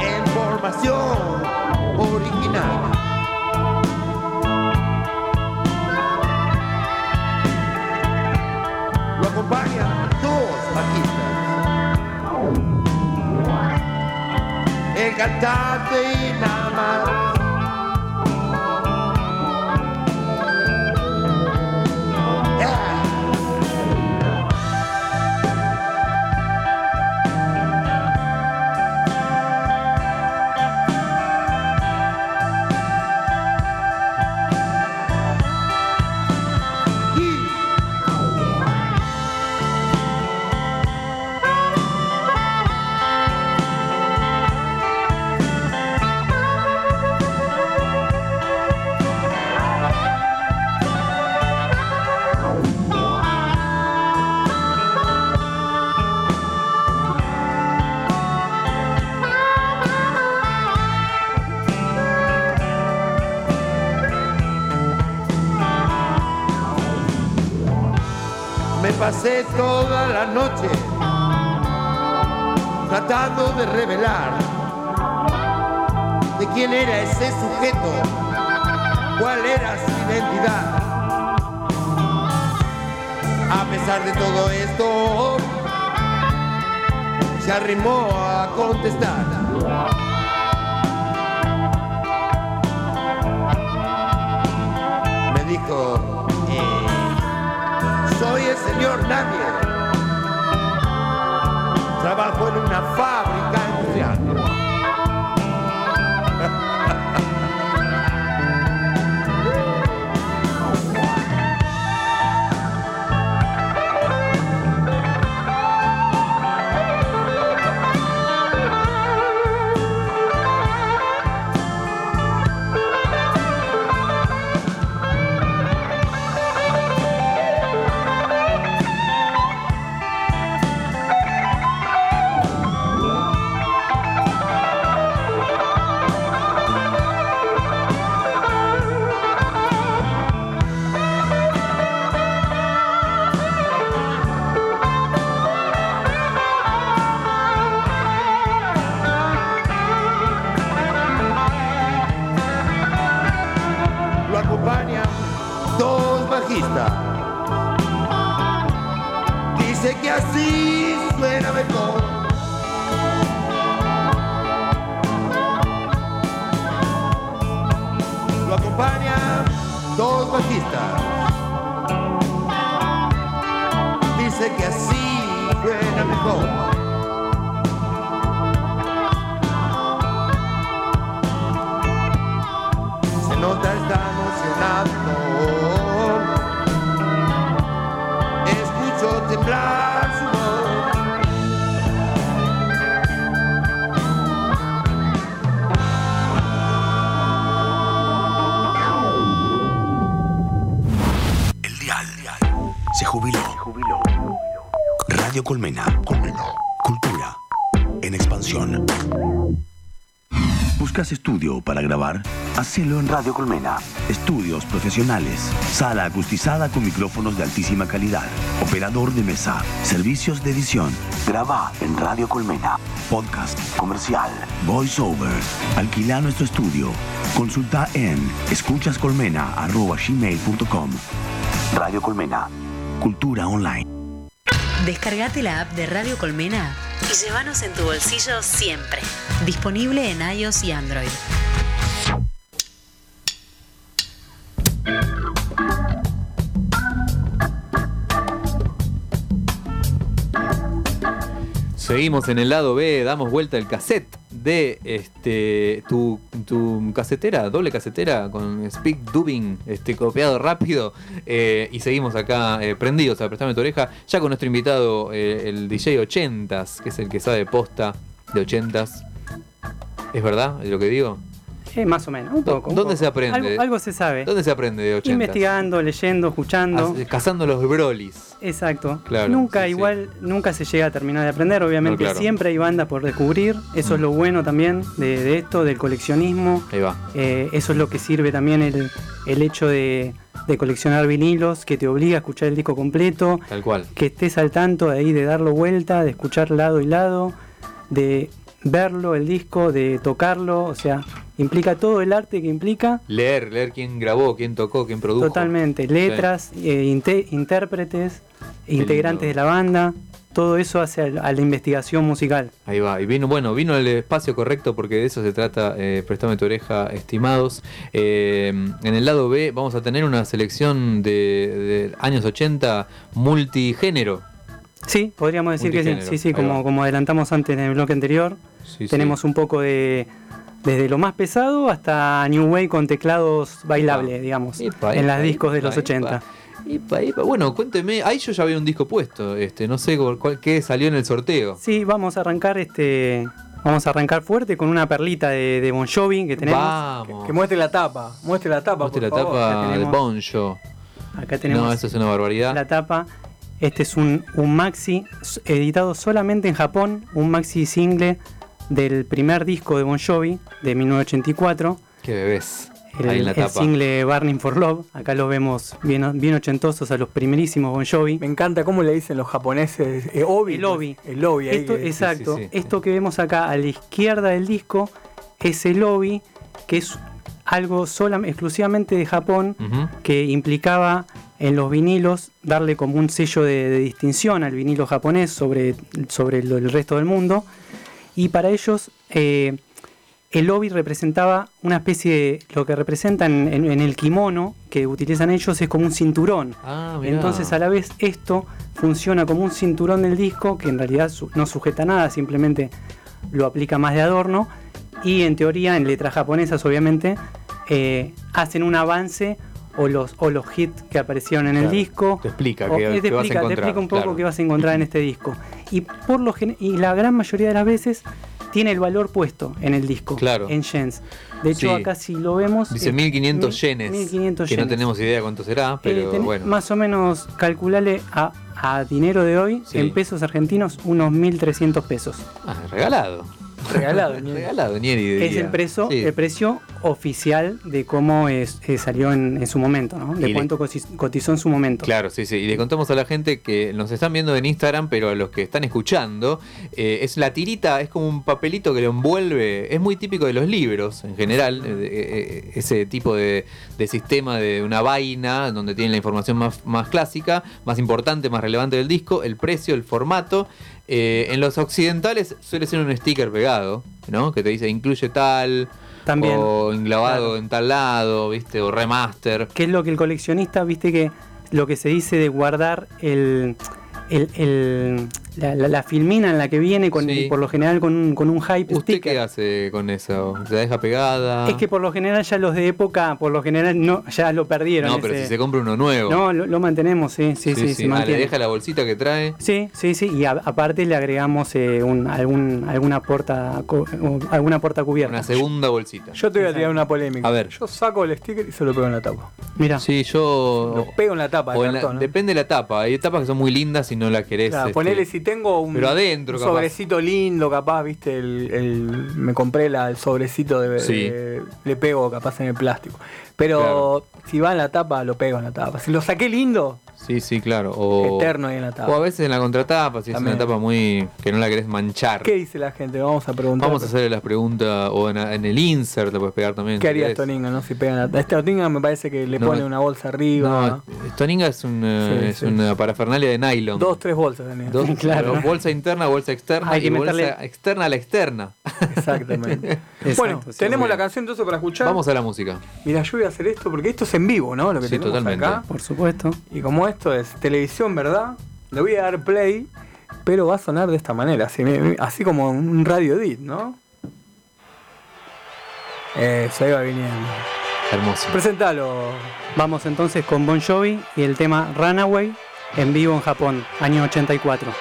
[SPEAKER 7] en formación original. Lo acompañan dos bajistas. El cantante y nada más. Pasé toda la noche tratando de revelar de quién era ese sujeto, cuál era su identidad. A pesar de todo esto, se arrimó a contestar. Me dijo, señor Nadie. Trabajo en una fábrica
[SPEAKER 8] grabar? Hacelo en Radio Colmena. Estudios profesionales. Sala acustizada con micrófonos de altísima calidad. Operador de mesa. Servicios de edición. Graba en Radio Colmena. Podcast comercial. Voice over. Alquila nuestro estudio. Consulta en escuchascolmena.gmail.com Radio Colmena. Cultura online.
[SPEAKER 1] Descargate la app de Radio Colmena y llévanos en tu bolsillo siempre. Disponible en iOS y Android.
[SPEAKER 3] Seguimos en el lado B, damos vuelta el cassette de este tu, tu casetera, doble casetera con Speak Dubbing, este copiado rápido. eh, y seguimos acá eh, prendidos a prestarme tu oreja, ya con nuestro invitado, eh, el DJ 80s, que es el que sabe posta de 80s. ¿Es verdad lo que digo?
[SPEAKER 6] Eh, más o menos, un poco. un
[SPEAKER 3] ¿Dónde
[SPEAKER 6] poco.
[SPEAKER 3] se aprende?
[SPEAKER 6] Algo, algo se sabe.
[SPEAKER 3] ¿Dónde se aprende de 80s?
[SPEAKER 6] Investigando, leyendo, escuchando.
[SPEAKER 3] Ah, Cazando los brolis.
[SPEAKER 6] Exacto.
[SPEAKER 3] Claro,
[SPEAKER 6] nunca
[SPEAKER 3] sí, sí.
[SPEAKER 6] igual, nunca se llega a terminar de aprender. Obviamente
[SPEAKER 3] No, claro.
[SPEAKER 6] siempre hay bandas por descubrir. Eso es lo bueno también de, de esto, del coleccionismo.
[SPEAKER 3] Ahí va.
[SPEAKER 6] Eh, eso es lo que sirve también el, el hecho de, de coleccionar vinilos, que te obliga a escuchar el disco completo,
[SPEAKER 3] Tal cual.
[SPEAKER 6] que estés al tanto de ahí de darlo vuelta, de escuchar lado y lado, de verlo el disco, de tocarlo, o sea, implica todo el arte que implica.
[SPEAKER 3] Leer, leer quién grabó, quién tocó, quién produjo.
[SPEAKER 6] Totalmente, letras, eh, intérpretes, integrantes de la banda, todo eso hace a, la investigación musical.
[SPEAKER 3] Ahí va, y vino, bueno, vino el espacio correcto porque de eso se trata, eh, Préstame tu oreja, estimados. Eh, en el lado B vamos a tener una selección de, de años 80 multigénero.
[SPEAKER 6] Sí, podríamos decir que sí, sí, sí, como, como adelantamos antes en el bloque anterior,
[SPEAKER 3] Sí,
[SPEAKER 6] tenemos un poco de desde lo más pesado hasta New Wave con teclados bailables, digamos,
[SPEAKER 3] Epa,
[SPEAKER 6] en las discos de
[SPEAKER 3] epa,
[SPEAKER 6] los
[SPEAKER 3] epa.
[SPEAKER 6] 80.
[SPEAKER 3] Ipa, ipa. Bueno, cuénteme, ahí yo ya había un disco puesto, este, no sé cuál, qué salió en el sorteo.
[SPEAKER 6] Sí, vamos a arrancar este vamos a arrancar fuerte con una perlita de, de Bon Jovi que tenemos.
[SPEAKER 3] Vamos.
[SPEAKER 4] Que muestre la tapa, muestre la tapa,
[SPEAKER 3] Muestre
[SPEAKER 4] por
[SPEAKER 3] la
[SPEAKER 4] favor.
[SPEAKER 3] tapa del
[SPEAKER 6] tenemos-
[SPEAKER 3] Bonjo.
[SPEAKER 6] Acá tenemos
[SPEAKER 3] No, eso es una barbaridad.
[SPEAKER 6] la tapa. Este es un, un maxi editado solamente en Japón, un maxi single del primer disco de Bon Jovi de 1984.
[SPEAKER 3] Qué bebés.
[SPEAKER 6] El,
[SPEAKER 3] ahí en la
[SPEAKER 6] el
[SPEAKER 3] tapa.
[SPEAKER 6] single Burning for Love. Acá los vemos bien, bien ochentosos a los primerísimos Bon Jovi.
[SPEAKER 4] Me encanta cómo le dicen los japoneses, eh, obi.
[SPEAKER 6] El obi.
[SPEAKER 4] El obi. ahí
[SPEAKER 6] Esto,
[SPEAKER 4] que-
[SPEAKER 6] exacto.
[SPEAKER 3] sí, sí.
[SPEAKER 6] Esto que vemos acá a la izquierda del disco es el obi, que es algo solam- exclusivamente de Japón, que implicaba en los vinilos darle como un sello de, de distinción al vinilo japonés sobre, sobre lo- el resto del mundo. Y para ellos eh, el obi representaba una especie de, lo que representan en, en el kimono que utilizan ellos es como un cinturón.
[SPEAKER 3] Ah.
[SPEAKER 6] Entonces a la vez esto funciona como un cinturón del disco que en realidad su- no sujeta nada, simplemente lo aplica más de adorno y en teoría en letras japonesas obviamente eh, hacen un avance o los, o los hits que aparecieron en el disco.
[SPEAKER 3] te explica
[SPEAKER 6] o- eh, te
[SPEAKER 3] qué vas a
[SPEAKER 6] explica, te
[SPEAKER 3] encontrar,
[SPEAKER 6] explica un poco
[SPEAKER 3] claro.
[SPEAKER 6] qué vas a encontrar en este disco. Y, por lo y la gran mayoría de las veces tiene el valor puesto en el disco,
[SPEAKER 3] Claro.
[SPEAKER 6] en yens. De hecho
[SPEAKER 3] Sí.
[SPEAKER 6] acá si lo vemos...
[SPEAKER 3] Dice
[SPEAKER 6] eh,
[SPEAKER 3] 1500
[SPEAKER 6] mil-
[SPEAKER 3] yenes.
[SPEAKER 6] 1500
[SPEAKER 3] que no tenemos idea cuánto será, pero
[SPEAKER 6] Eh, ten-
[SPEAKER 3] bueno.
[SPEAKER 6] Más o menos calculale a, a dinero de hoy,
[SPEAKER 3] Sí.
[SPEAKER 6] en pesos argentinos, unos 1.300 pesos.
[SPEAKER 3] Ah, regalado.
[SPEAKER 4] Regalado, *laughs* Nieri.
[SPEAKER 3] Regalado, Nieri.
[SPEAKER 2] Es el,
[SPEAKER 3] Sí.
[SPEAKER 2] el precio oficial de cómo es, eh, salió en, en su momento, ¿no? De cuánto cotizó en su momento.
[SPEAKER 3] Claro, sí, sí. Y le contamos a la gente que nos están viendo en Instagram, pero a los que están escuchando, eh, es la tirita, es como un papelito que lo envuelve. Es muy típico de los libros en general, eh, ese tipo de, de sistema de una vaina donde tienen la información más, más clásica, más importante, más relevante del disco, el precio, el formato. Eh, en los occidentales suele ser un sticker pegado, ¿no? Que te dice incluye tal.
[SPEAKER 2] También,
[SPEAKER 3] O englavado
[SPEAKER 2] claro.
[SPEAKER 3] en tal lado, ¿viste? O remaster.
[SPEAKER 2] ¿Qué es lo que el coleccionista, viste que lo que se dice de guardar el, el- el- la, la- la filmina en la que viene con,
[SPEAKER 3] Sí.
[SPEAKER 2] por lo general con un, con un hype
[SPEAKER 3] ¿Usted
[SPEAKER 2] sticker?
[SPEAKER 3] qué hace con eso? ¿Se la deja pegada?
[SPEAKER 2] Es que por lo general ya los de época, por lo general no, ya lo perdieron.
[SPEAKER 3] No, pero
[SPEAKER 2] ese-
[SPEAKER 3] si se compra uno nuevo.
[SPEAKER 2] No, lo, lo mantenemos, sí, sí, sí, se
[SPEAKER 3] Ah, le deja la bolsita que trae.
[SPEAKER 2] Sí, sí, sí, y a- aparte le agregamos eh, un, algún, alguna o alguna porta cubierta.
[SPEAKER 3] Una segunda bolsita.
[SPEAKER 4] Yo te voy a tirar una polémica.
[SPEAKER 3] A ver.
[SPEAKER 4] Yo saco el sticker y se lo pego en la tapa.
[SPEAKER 2] Mira,
[SPEAKER 3] Sí, yo.
[SPEAKER 4] Lo pego en la tapa
[SPEAKER 3] en la-
[SPEAKER 4] cartón. ¿no?
[SPEAKER 3] Depende de la tapa. Hay tapas que son muy lindas y no la querés.
[SPEAKER 4] Claro,
[SPEAKER 3] este,
[SPEAKER 4] ponele si tengo un,
[SPEAKER 3] Pero adentro,
[SPEAKER 4] un sobrecito lindo, capaz, viste, el, el- me compré la, el sobrecito de,
[SPEAKER 3] Sí.
[SPEAKER 4] de- le pego capaz en el plástico. Pero si va en la tapa, lo pego en la tapa. Si lo saqué lindo,
[SPEAKER 3] Sí, sí, claro. O,
[SPEAKER 4] eterno ahí en la
[SPEAKER 3] o a
[SPEAKER 4] tapa.
[SPEAKER 3] veces en la contratapa, si
[SPEAKER 4] También.
[SPEAKER 3] es una tapa muy. que no la querés manchar.
[SPEAKER 4] ¿Qué dice la gente? Vamos a preguntar.
[SPEAKER 3] Vamos a hacerle las preguntas. O en, en el insert le puedes pegar también.
[SPEAKER 4] ¿Qué
[SPEAKER 3] si
[SPEAKER 4] haría
[SPEAKER 3] querés.
[SPEAKER 4] Toninga, no? Si pegan la Este Toninga me parece que le
[SPEAKER 3] No,
[SPEAKER 4] pone una bolsa arriba.
[SPEAKER 3] No, Stoninga es, un, eh,
[SPEAKER 4] Sí,
[SPEAKER 3] es
[SPEAKER 4] sí.
[SPEAKER 3] una parafernalia de nylon.
[SPEAKER 4] Dos, tres bolsas tenía.
[SPEAKER 3] Dos, *laughs*
[SPEAKER 2] Claro.
[SPEAKER 3] Bolsa interna, bolsa externa
[SPEAKER 2] Hay que
[SPEAKER 3] y bolsa externa a la externa.
[SPEAKER 4] Exactamente. *laughs*
[SPEAKER 2] Exacto,
[SPEAKER 4] bueno,
[SPEAKER 2] sí,
[SPEAKER 4] tenemos la canción entonces para escuchar.
[SPEAKER 3] Vamos a la música.
[SPEAKER 4] Mira, yo a hacer esto porque esto es en vivo, ¿no? Lo que
[SPEAKER 3] Sí,
[SPEAKER 4] tenemos
[SPEAKER 3] totalmente.
[SPEAKER 4] acá.
[SPEAKER 2] por supuesto.
[SPEAKER 4] Y como esto es televisión, ¿verdad? Le voy a dar play, pero va a sonar de esta manera, así, así como un radio edit, ¿no? Eso, ahí va viniendo.
[SPEAKER 3] Hermoso.
[SPEAKER 4] Presentalo.
[SPEAKER 2] Vamos entonces con Bon Jovi y el tema Runaway en vivo en Japón, año 84.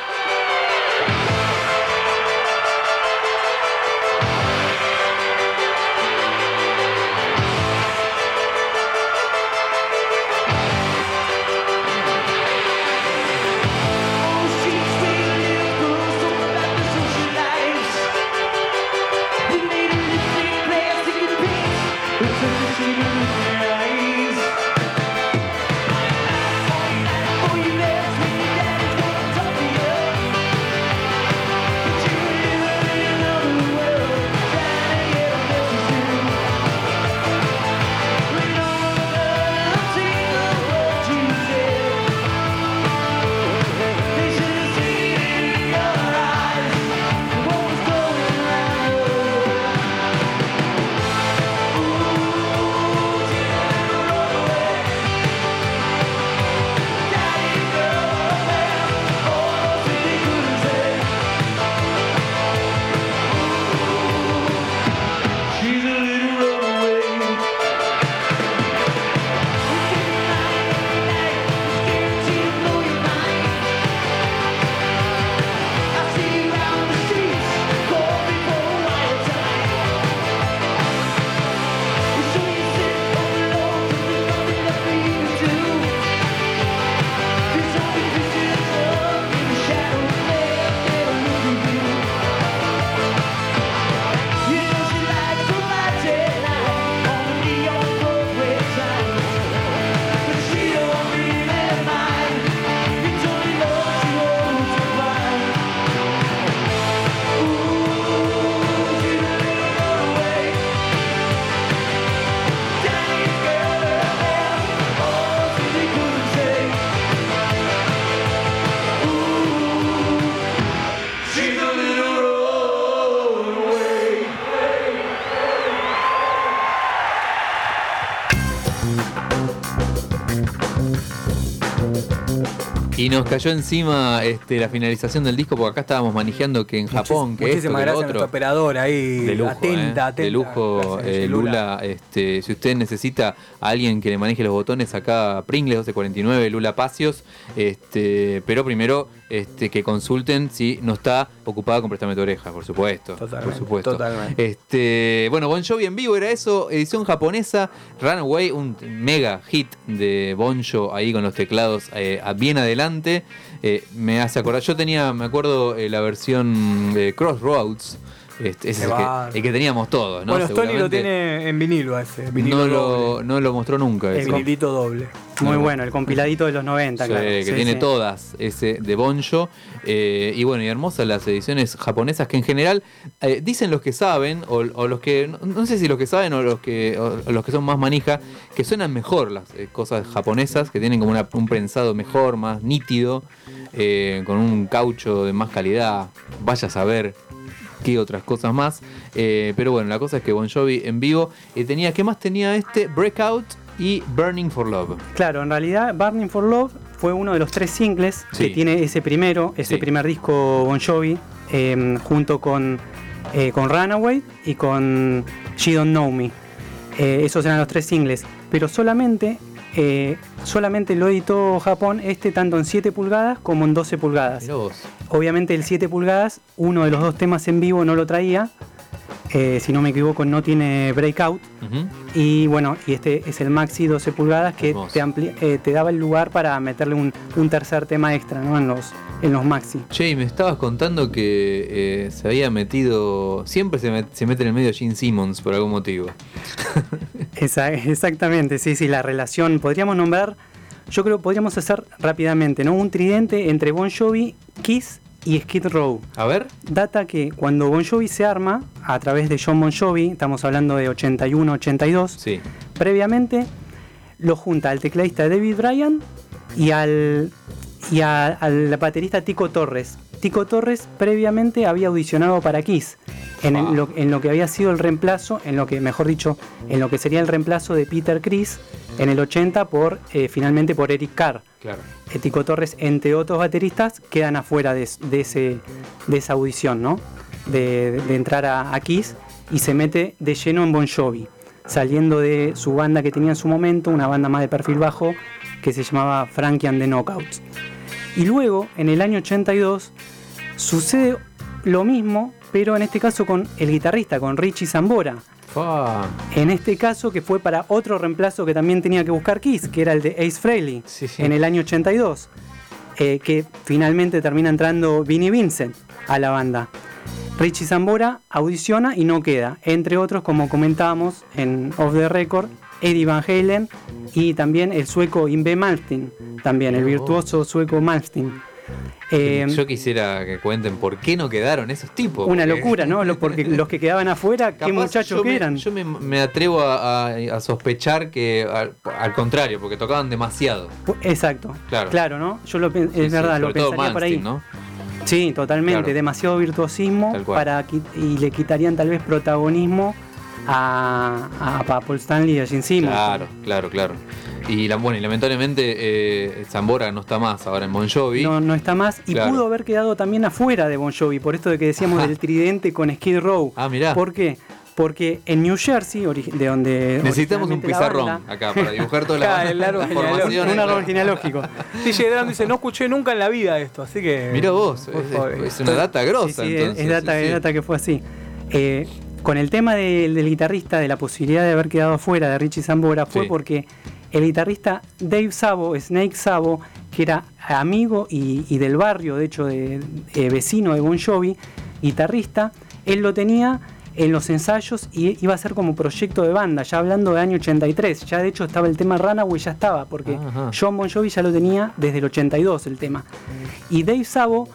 [SPEAKER 3] Nos cayó encima este, la finalización del disco porque acá estábamos manejando que en Japón, que esto,
[SPEAKER 4] Muchísimas
[SPEAKER 3] que lo
[SPEAKER 4] gracias a nuestra
[SPEAKER 3] otro.
[SPEAKER 4] operadora ahí.
[SPEAKER 3] De lujo,
[SPEAKER 4] atenta,
[SPEAKER 3] eh,
[SPEAKER 4] atenta.
[SPEAKER 3] de lujo, eh, Lula. Este, si usted necesita a alguien que le maneje los botones acá, Pringles 1249, Lula Pacios. Este, pero primero este, que consulten si no está ocupada con Préstame tu oreja, por supuesto.
[SPEAKER 4] Totalmente,
[SPEAKER 3] por supuesto.
[SPEAKER 4] totalmente.
[SPEAKER 3] Este, bueno, Bon Jovi en vivo era eso, edición japonesa, Runaway, un mega hit de Bonjo ahí con los teclados eh, bien adelante. Eh, me hace acordar, yo tenía, me acuerdo, eh, la versión de Crossroads Este, ese es
[SPEAKER 4] Qué
[SPEAKER 3] el que,
[SPEAKER 4] bárbaro.
[SPEAKER 3] el que teníamos todos, ¿no?
[SPEAKER 4] bueno, Stony lo tiene en vinilo ese. Vinilo
[SPEAKER 3] no,
[SPEAKER 4] doble.
[SPEAKER 3] lo, no lo mostró nunca.
[SPEAKER 4] El vinilito doble.
[SPEAKER 6] Muy
[SPEAKER 3] No.
[SPEAKER 6] bueno, el compiladito de los 90,
[SPEAKER 3] Sí,
[SPEAKER 6] claro.
[SPEAKER 3] que
[SPEAKER 6] Sí,
[SPEAKER 3] tiene
[SPEAKER 6] sí.
[SPEAKER 3] todas, ese de Bonjo. eh, y bueno, y hermosas las ediciones japonesas que en general eh, dicen los que saben, o, o los que, no, no sé si los que saben o los que, o- los que son más manija, que suenan mejor las eh, cosas japonesas, que tienen como una- un prensado mejor, más nítido, eh, con un caucho de más calidad. Vaya a saber qué otras cosas más. Eh, pero bueno, la cosa es que Bon Jovi en vivo eh, tenía, ¿qué más tenía este? Breakout y Burning for Love.
[SPEAKER 6] Claro, en realidad Burning for Love fue uno de los tres singles
[SPEAKER 3] Sí.
[SPEAKER 6] que tiene ese primero, ese
[SPEAKER 3] Sí.
[SPEAKER 6] primer disco Bon Jovi, eh, junto con, eh, con Runaway y con She Don't Know Me. Eh, esos eran los tres singles, pero solamente, eh, solamente lo editó Japón este tanto en 7 pulgadas como en 12 pulgadas. Obviamente el 7 pulgadas, uno de los dos temas en vivo no lo traía, eh, si no me equivoco no tiene Breakout, y bueno, y este es el Maxi 12 pulgadas que te, eh, te daba el lugar para meterle un, un tercer tema extra ¿no? en, los, en los Maxi.
[SPEAKER 3] Che, y me estabas contando que eh, se había metido. Siempre se, met- se mete en el medio Gene Simmons por algún motivo. *laughs*
[SPEAKER 6] Exactamente, sí, sí, la relación. Podríamos nombrar, yo creo que podríamos hacer rápidamente, ¿no? Un tridente entre Bon Jovi, Kiss y Skid Row.
[SPEAKER 3] A ver.
[SPEAKER 6] Data que cuando Bon Jovi se arma, a través de John Bon Jovi, estamos hablando de 81-82,
[SPEAKER 3] Sí.
[SPEAKER 6] previamente lo junta al tecladista David Bryan y al, y a- al baterista Tico Torres. Tico Torres previamente había audicionado para Kiss, en, el-
[SPEAKER 3] Ah.
[SPEAKER 6] lo, en lo que había sido el reemplazo, en lo que, mejor dicho, en lo que sería el reemplazo de Peter Criss en el 80 por, eh, finalmente por Eric Carr.
[SPEAKER 3] Claro.
[SPEAKER 6] Eh, Tico Torres, entre otros bateristas, quedan afuera de, de ese, de esa audición, ¿no? De entrar a, a Kiss y se mete de lleno en Bon Jovi, saliendo de su banda que tenía en su momento, una banda más de perfil bajo, que se llamaba Frankie and the Knockouts. Y luego, en el año 82, sucede lo mismo, pero en este caso con el guitarrista, con Richie Zambora. En este caso, que fue para otro reemplazo que también tenía que buscar Kiss, que era el de Ace Frehley,
[SPEAKER 3] Sí, sí.
[SPEAKER 6] en el año 82, eh, que finalmente termina entrando Vinnie Vincent a la banda. Richie Zambora audiciona y no queda, entre otros, como comentábamos en Off the Record, Eddie Van Halen y también el sueco Inve Malmsteen, también el virtuoso sueco Malmsteen. Eh,
[SPEAKER 3] Yo quisiera que cuenten por qué no quedaron esos tipos.
[SPEAKER 6] una
[SPEAKER 3] porque
[SPEAKER 6] locura, ¿no? Porque los que quedaban afuera, qué muchachos que
[SPEAKER 3] me-
[SPEAKER 6] eran.
[SPEAKER 3] Yo me, me atrevo a, a- a sospechar que al, al contrario, porque tocaban demasiado.
[SPEAKER 6] Exacto.
[SPEAKER 3] Claro.
[SPEAKER 6] Claro, ¿no? Yo lo
[SPEAKER 3] Sí,
[SPEAKER 6] es
[SPEAKER 3] sí,
[SPEAKER 6] verdad, lo pensaría por ahí.
[SPEAKER 3] ¿no?
[SPEAKER 6] Sí, totalmente.
[SPEAKER 3] Claro.
[SPEAKER 6] Demasiado virtuosismo para y le quitarían tal vez protagonismo a, a, Paul Stanley y a Gene Simmons.
[SPEAKER 3] Claro, claro, claro. Y la, bueno, y lamentablemente eh, Zambora no está más ahora en Bon Jovi.
[SPEAKER 6] No, no está más. Y
[SPEAKER 3] Claro.
[SPEAKER 6] pudo haber quedado también afuera de Bon Jovi, por esto de que decíamos del tridente con Skid Row.
[SPEAKER 3] Ah, mirá.
[SPEAKER 6] ¿Por qué? Porque en New Jersey, de donde.
[SPEAKER 3] Necesitamos un pizarrón
[SPEAKER 6] banda-
[SPEAKER 3] acá para dibujar toda la, *laughs*
[SPEAKER 4] el árbol.
[SPEAKER 6] Un árbol genealógico. *laughs*
[SPEAKER 4] DJ Dran dice, no escuché nunca en la vida esto, así que...
[SPEAKER 3] Mira vos, es, una data grosa
[SPEAKER 6] Sí, sí, es-
[SPEAKER 3] entonces.
[SPEAKER 6] es data,
[SPEAKER 3] sí,
[SPEAKER 6] es data que fue así. Eh, con el tema del, del guitarrista, de la posibilidad de haber quedado fuera de Richie Zambora, fue
[SPEAKER 3] Sí.
[SPEAKER 6] porque el guitarrista Dave Sabo, Snake Sabo, que era amigo y, y del barrio, de hecho, de, eh, vecino de Bon Jovi, guitarrista, él lo tenía en los ensayos y iba a ser como proyecto de banda, ya hablando de año 83. Ya de hecho estaba el tema Runaway, ya estaba, porque
[SPEAKER 3] Ajá.
[SPEAKER 6] John Bon Jovi ya lo tenía desde el 82 el tema. Y Dave Sabo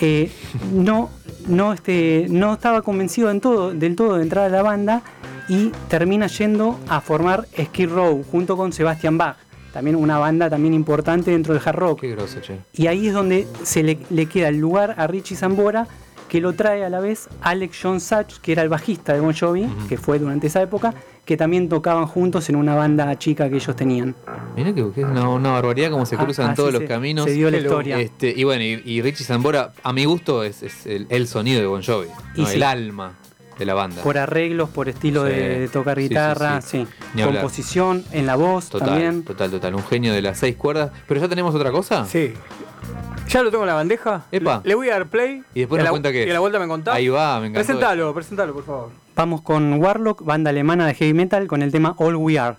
[SPEAKER 6] eh, no, no, este, no estaba convencido en todo, del todo de entrar a la banda y termina yendo a formar Skid Row junto con Sebastian Bach, también una banda también importante dentro del hard rock.
[SPEAKER 3] Qué che.
[SPEAKER 6] Y ahí es donde se le, le queda el lugar a Richie Zambora, que lo trae a la vez Alex John Sachs, que era el bajista de Bon Jovi, que fue durante esa época, que también tocaban juntos en una banda chica que ellos tenían.
[SPEAKER 3] Mirá que, es una, una barbaridad como se
[SPEAKER 6] Ah,
[SPEAKER 3] cruzan
[SPEAKER 6] así
[SPEAKER 3] todos
[SPEAKER 6] se-
[SPEAKER 3] los caminos.
[SPEAKER 6] se dio la historia.
[SPEAKER 3] Este, y bueno, y, y Richie Zambora, a mi gusto, es, es el, el sonido de Bon Jovi.
[SPEAKER 6] Y
[SPEAKER 3] ¿no?
[SPEAKER 6] sí.
[SPEAKER 3] El alma de la banda.
[SPEAKER 6] Por arreglos, por estilo
[SPEAKER 3] Sí.
[SPEAKER 6] de, de tocar
[SPEAKER 3] Sí, sí,
[SPEAKER 6] guitarra,
[SPEAKER 3] sí.
[SPEAKER 6] Composición, en la voz
[SPEAKER 3] Total,
[SPEAKER 6] también.
[SPEAKER 3] total, total. Un genio de las seis cuerdas. Pero ya tenemos otra cosa.
[SPEAKER 4] Sí. Ya lo tengo en la bandeja.
[SPEAKER 3] Epa.
[SPEAKER 4] Le, le voy a dar play.
[SPEAKER 3] Y después nos
[SPEAKER 4] la,
[SPEAKER 3] cuenta qué
[SPEAKER 4] Y a la vuelta me contás.
[SPEAKER 3] Ahí va, me encantó.
[SPEAKER 4] Presentalo, presentalo, por favor.
[SPEAKER 6] Vamos con Warlock, banda alemana de heavy metal, con el tema All We Are.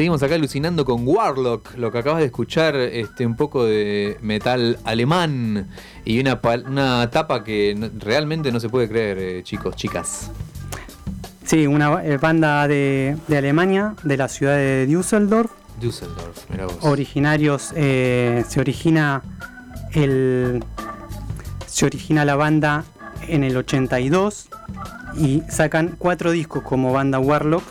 [SPEAKER 3] Seguimos acá alucinando con Warlock, lo que acabas de escuchar, este, un poco de metal alemán y una, una tapa que no- realmente no se puede creer, eh, chicos, chicas.
[SPEAKER 6] Sí, una eh, banda de, de Alemania, de la ciudad de Düsseldorf.
[SPEAKER 3] Düsseldorf, mira vos.
[SPEAKER 6] Originarios, eh, se origina el. Se origina la banda en el 82 y sacan cuatro discos como banda Warlock,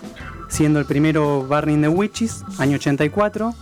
[SPEAKER 6] siendo el primero Burning the Witches, año 84.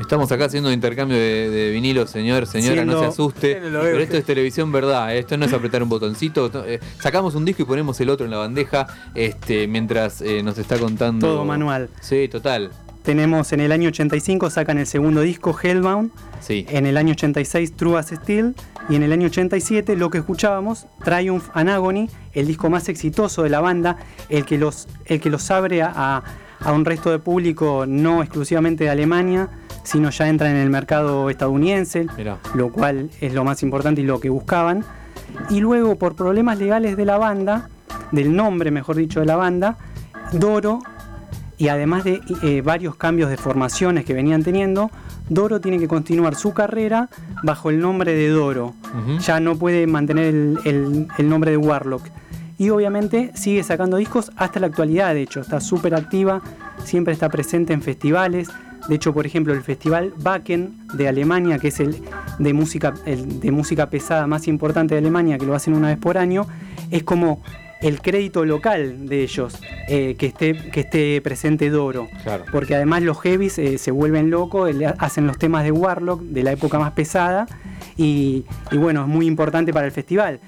[SPEAKER 3] Estamos acá haciendo un intercambio de, de vinilos, señor, señora, no se asuste. Pero esto es televisión verdad, eh, esto no es apretar un botoncito. to- eh, sacamos un disco y ponemos el otro en la bandeja este, mientras eh, nos está contando.
[SPEAKER 6] Todo manual.
[SPEAKER 3] Sí, total.
[SPEAKER 6] Tenemos en el año 85 sacan el segundo disco Hellbound,
[SPEAKER 3] Sí.
[SPEAKER 6] en el año 86 True as Steel y en el año 87 lo que escuchábamos Triumph and Agony, el disco más exitoso de la banda, el que los, el que los abre a, a- un resto de público no exclusivamente de Alemania, sino ya entra en el mercado estadounidense,
[SPEAKER 3] Mirá.
[SPEAKER 6] lo cual es lo más importante y lo que buscaban. Y luego por problemas legales de la banda, del nombre mejor dicho de la banda, Doro y además de eh, varios cambios de formaciones que venían teniendo, Doro tiene que continuar su carrera bajo el nombre de Doro. Ya no puede mantener el, el- el nombre de Warlock. Y obviamente sigue sacando discos hasta la actualidad, de hecho, está súper activa, siempre está presente en festivales. De hecho, por ejemplo, el festival Wacken de Alemania, que es el de música, el de música pesada más importante de Alemania, que lo hacen una vez por año, es como el crédito local de ellos, eh, que, esté, que esté presente Doro.
[SPEAKER 3] Claro.
[SPEAKER 6] Porque además los heavies eh, se vuelven locos, hacen los temas de Warlock de la época más pesada y, y bueno, es muy importante para el festival.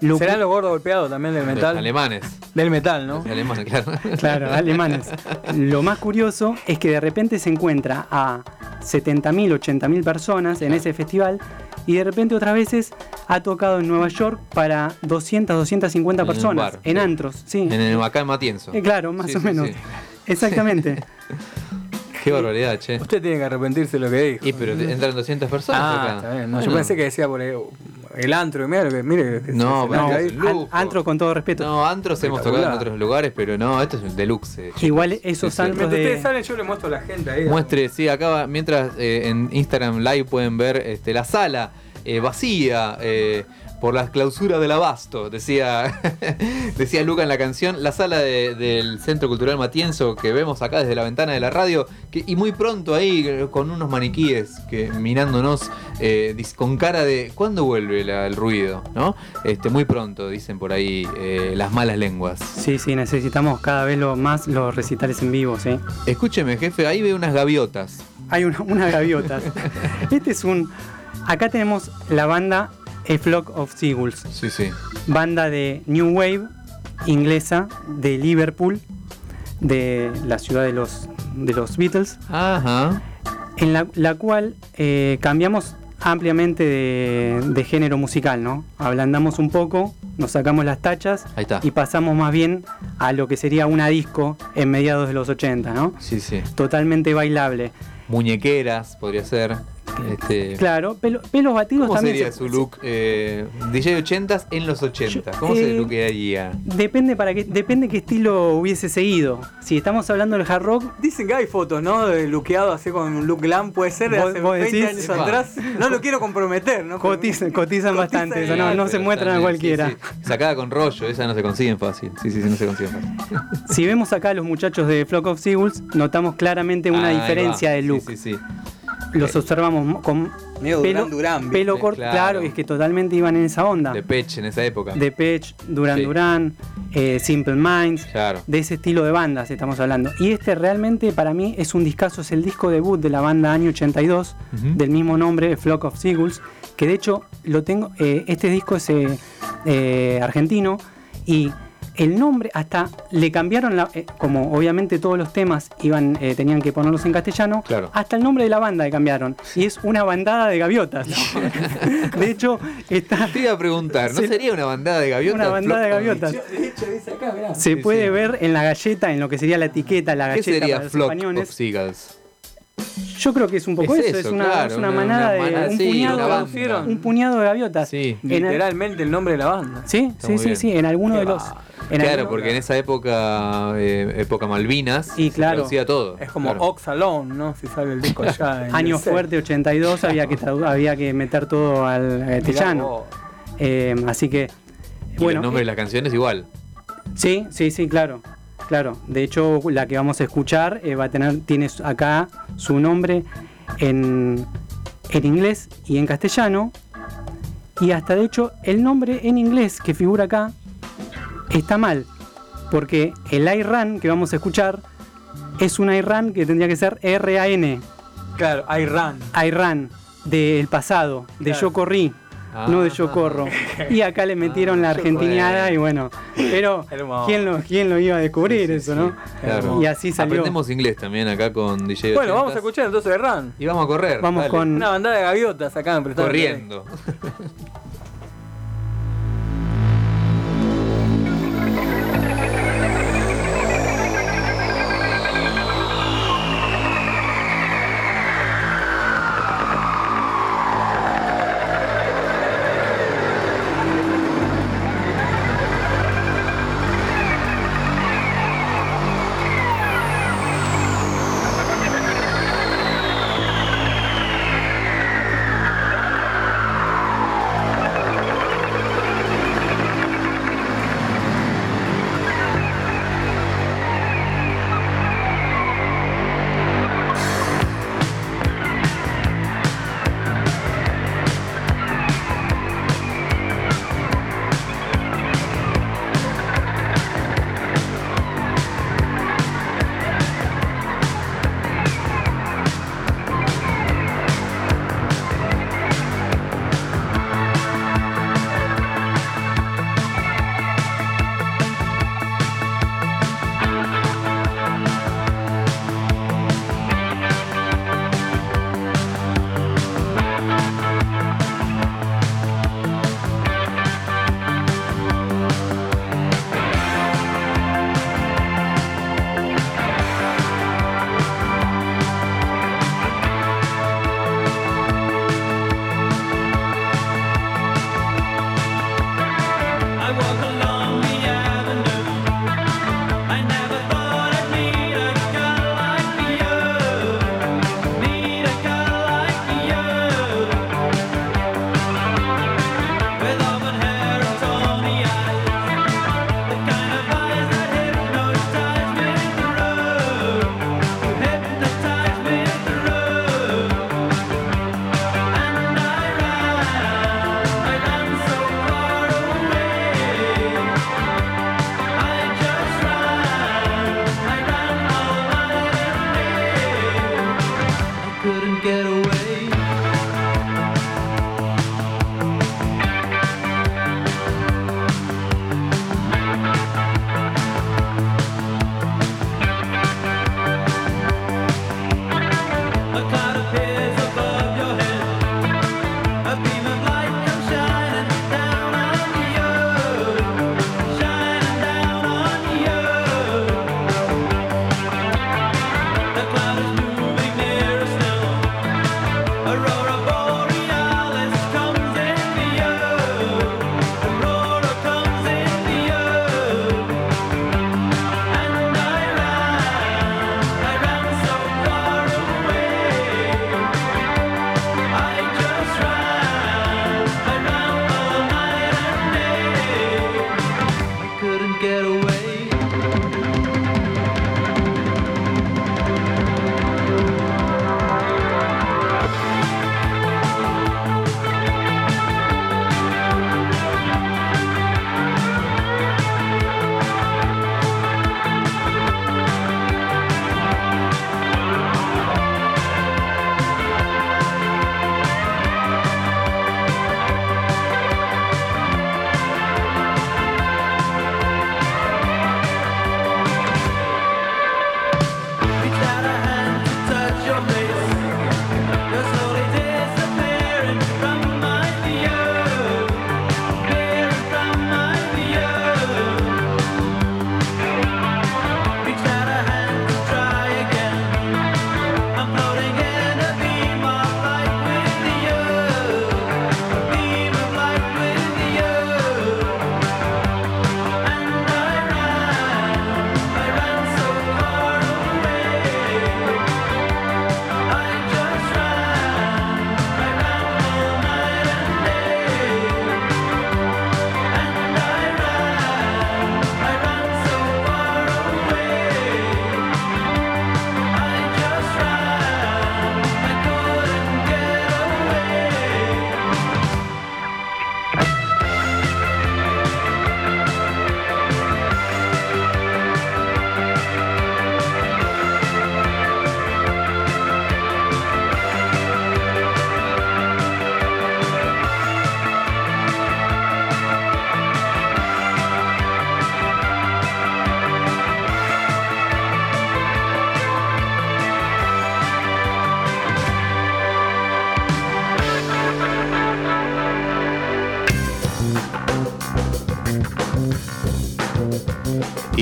[SPEAKER 6] Lo
[SPEAKER 4] Serán los gordos golpeados también del metal.
[SPEAKER 3] Alemanes.
[SPEAKER 4] Del metal, ¿no?
[SPEAKER 3] Alemanes, claro. *laughs*
[SPEAKER 6] Claro, alemanes. Lo más curioso es que de repente se encuentra a 70.000, 80.000 personas en ese festival y de repente otras veces ha tocado en Nueva York para 200, 250
[SPEAKER 3] En
[SPEAKER 6] personas,
[SPEAKER 3] bar,
[SPEAKER 6] en
[SPEAKER 3] sí.
[SPEAKER 6] antros, sí.
[SPEAKER 3] En el acá en Matienzo.
[SPEAKER 6] Eh, claro, más
[SPEAKER 3] Sí,
[SPEAKER 6] o
[SPEAKER 3] sí,
[SPEAKER 6] menos.
[SPEAKER 3] sí.
[SPEAKER 6] Exactamente. *laughs*
[SPEAKER 3] Qué barbaridad, che.
[SPEAKER 4] Usted tiene que arrepentirse de lo que dijo.
[SPEAKER 3] Y pero entran 200 personas
[SPEAKER 4] Ah,
[SPEAKER 3] acá.
[SPEAKER 4] está bien. No, yo pensé que decía por el, el antro. y Mira lo que. Mire, que
[SPEAKER 3] No,
[SPEAKER 6] No,
[SPEAKER 3] es un lujo.
[SPEAKER 6] an- antro con todo respeto.
[SPEAKER 3] No, antros hemos tocado en otros lugares, pero no, esto es el deluxe.
[SPEAKER 6] Igual esos
[SPEAKER 3] Sí,
[SPEAKER 6] antros
[SPEAKER 4] Mientras
[SPEAKER 6] de...
[SPEAKER 4] ustedes salen, yo le muestro a la gente ahí.
[SPEAKER 3] Muestre, sí, acá va- mientras eh, en Instagram Live pueden ver este, la sala eh, vacía eh, por la clausura del abasto, decía, *laughs* decía Luca en la canción, la sala de- del Centro Cultural Matienzo que vemos acá desde la ventana de la radio, que, y muy pronto ahí con unos maniquíes que mirándonos eh, con cara de ¿cuándo vuelve la- el ruido? ¿no? Este, muy pronto, dicen por ahí eh, las malas lenguas.
[SPEAKER 6] Sí, sí, necesitamos cada vez lo más los recitales en vivo, sí.
[SPEAKER 3] Escúcheme, jefe, ahí veo unas gaviotas.
[SPEAKER 6] Hay una, unas gaviotas. *laughs* este es un... Acá tenemos la banda A Flock of Seagulls.
[SPEAKER 3] Sí, sí.
[SPEAKER 6] banda de New Wave inglesa de Liverpool, de la ciudad de los, de los Beatles,
[SPEAKER 3] Ajá.
[SPEAKER 6] en la, la cual eh, cambiamos ampliamente de, de género musical, ¿no? Ablandamos un poco, nos sacamos las tachas y pasamos más bien a lo que sería una disco en mediados de los 80, ¿no?
[SPEAKER 3] Sí, sí.
[SPEAKER 6] Totalmente bailable.
[SPEAKER 3] Muñequeras, podría ser. Este,
[SPEAKER 6] Claro, pelo- pelos batidos
[SPEAKER 3] ¿Cómo
[SPEAKER 6] también.
[SPEAKER 3] sería
[SPEAKER 6] se-
[SPEAKER 3] su look eh, DJ 80s en los 80?
[SPEAKER 6] Yo-
[SPEAKER 3] ¿Cómo se
[SPEAKER 6] eh,
[SPEAKER 3] lookaría?
[SPEAKER 6] Depende para qué, depende qué estilo hubiese seguido. Si estamos hablando del hard rock,
[SPEAKER 4] Dicen que hay fotos, ¿no? De luqueado así con un look glam, puede ser de
[SPEAKER 6] ¿Vos-
[SPEAKER 4] hace
[SPEAKER 6] vos
[SPEAKER 4] 20
[SPEAKER 6] decís?
[SPEAKER 4] años
[SPEAKER 3] Epa.
[SPEAKER 4] atrás. No lo quiero comprometer, ¿no?
[SPEAKER 6] Cotizan, cotizan bastante, eso no, se muestran a cualquiera.
[SPEAKER 3] sí, sí. Sacada con rollo, esa no se consiguen fácil. Sí, sí, sí, no se consiguen fácil.
[SPEAKER 6] Si vemos acá a los muchachos de Flock of Seagulls, notamos claramente una diferencia de look.
[SPEAKER 3] Sí, sí, sí.
[SPEAKER 6] Los observamos mo- con
[SPEAKER 4] Medio
[SPEAKER 6] pelo, corto,
[SPEAKER 3] Claro.
[SPEAKER 6] claro, es que totalmente iban en esa onda.
[SPEAKER 3] De Pech en esa época.
[SPEAKER 6] De Pech, Duran
[SPEAKER 3] Sí.
[SPEAKER 6] Duran, eh, Simple Minds,
[SPEAKER 3] Claro.
[SPEAKER 6] de ese estilo de bandas estamos hablando. Y este realmente para mí es un discazo, es el disco debut de la banda año 82,
[SPEAKER 3] Ujú.
[SPEAKER 6] del mismo nombre, Flock of Seagulls, que de hecho lo tengo, eh, este disco es eh, eh, argentino y el nombre hasta le cambiaron, la, eh, como obviamente todos los temas iban, eh, tenían que ponerlos en castellano,
[SPEAKER 3] Claro.
[SPEAKER 6] hasta el nombre de la banda le cambiaron. Y es una bandada de gaviotas. *laughs* de hecho, está...
[SPEAKER 3] Te iba a preguntar, ¿no
[SPEAKER 6] Sí.
[SPEAKER 3] sería una bandada de gaviotas?
[SPEAKER 6] Una bandada de gaviotas.
[SPEAKER 4] De hecho, dice acá, mirá.
[SPEAKER 6] Se
[SPEAKER 3] Sí,
[SPEAKER 6] puede
[SPEAKER 3] sí.
[SPEAKER 6] ver en la galleta, en lo que sería la etiqueta, la
[SPEAKER 3] ¿Qué
[SPEAKER 6] galleta
[SPEAKER 3] sería
[SPEAKER 6] para los
[SPEAKER 3] Flock
[SPEAKER 6] españoles.
[SPEAKER 3] of Seagulls?
[SPEAKER 6] Yo creo que es un poco
[SPEAKER 3] Es
[SPEAKER 6] eso,
[SPEAKER 3] eso,
[SPEAKER 6] es una,
[SPEAKER 3] claro,
[SPEAKER 6] es una
[SPEAKER 3] una-
[SPEAKER 6] manada
[SPEAKER 3] una
[SPEAKER 6] de un,
[SPEAKER 3] sí,
[SPEAKER 6] puñado,
[SPEAKER 3] una banda.
[SPEAKER 6] un puñado de gaviotas.
[SPEAKER 3] Sí.
[SPEAKER 6] El-
[SPEAKER 4] Literalmente el nombre de la banda.
[SPEAKER 6] sí,
[SPEAKER 3] Está
[SPEAKER 6] sí, sí,
[SPEAKER 3] bien.
[SPEAKER 6] sí, en alguno
[SPEAKER 4] Qué
[SPEAKER 6] de los. en
[SPEAKER 3] Claro,
[SPEAKER 6] alguno-
[SPEAKER 3] porque en esa época, eh, época Malvinas,
[SPEAKER 6] Y
[SPEAKER 3] se
[SPEAKER 6] claro.
[SPEAKER 3] traducía todo.
[SPEAKER 4] Es como
[SPEAKER 3] claro.
[SPEAKER 4] Ox Alone, ¿no? Si sale el disco allá. *laughs*
[SPEAKER 6] Año fuerte 82 había que había que meter todo al castellano.
[SPEAKER 4] vos.
[SPEAKER 6] Eh, así que
[SPEAKER 3] Y
[SPEAKER 6] bueno,
[SPEAKER 3] el nombre de la canción es igual.
[SPEAKER 6] Sí, sí, sí, claro. Claro. De hecho, la que vamos a escuchar eh, va a tener, tiene acá su nombre en, en inglés y en castellano. Y hasta de hecho, el nombre en inglés que figura acá está mal. Porque el IRAN que vamos a escuchar es un IRAN que tendría que ser R-A-N.
[SPEAKER 4] Claro, Iran.
[SPEAKER 6] IRAN del pasado, de
[SPEAKER 4] Claro.
[SPEAKER 6] yo corrí. No de yo
[SPEAKER 3] Ah.
[SPEAKER 6] corro. *laughs* Y acá le metieron la
[SPEAKER 3] yo
[SPEAKER 6] argentiniada y bueno. Pero, *laughs*
[SPEAKER 4] Hermoso.
[SPEAKER 6] ¿quién lo, quién lo iba a descubrir
[SPEAKER 3] Sí, sí,
[SPEAKER 6] eso,
[SPEAKER 3] sí,
[SPEAKER 6] no?
[SPEAKER 3] claro.
[SPEAKER 6] Y así salió.
[SPEAKER 3] Aprendemos inglés también acá con DJ
[SPEAKER 4] Bueno, vamos a
[SPEAKER 3] 80s.
[SPEAKER 4] escuchar entonces Iran.
[SPEAKER 3] Y vamos a correr.
[SPEAKER 6] Vamos
[SPEAKER 3] dale.
[SPEAKER 6] con-
[SPEAKER 4] Una bandada de gaviotas acá en Prestame tu
[SPEAKER 3] Corriendo. *laughs*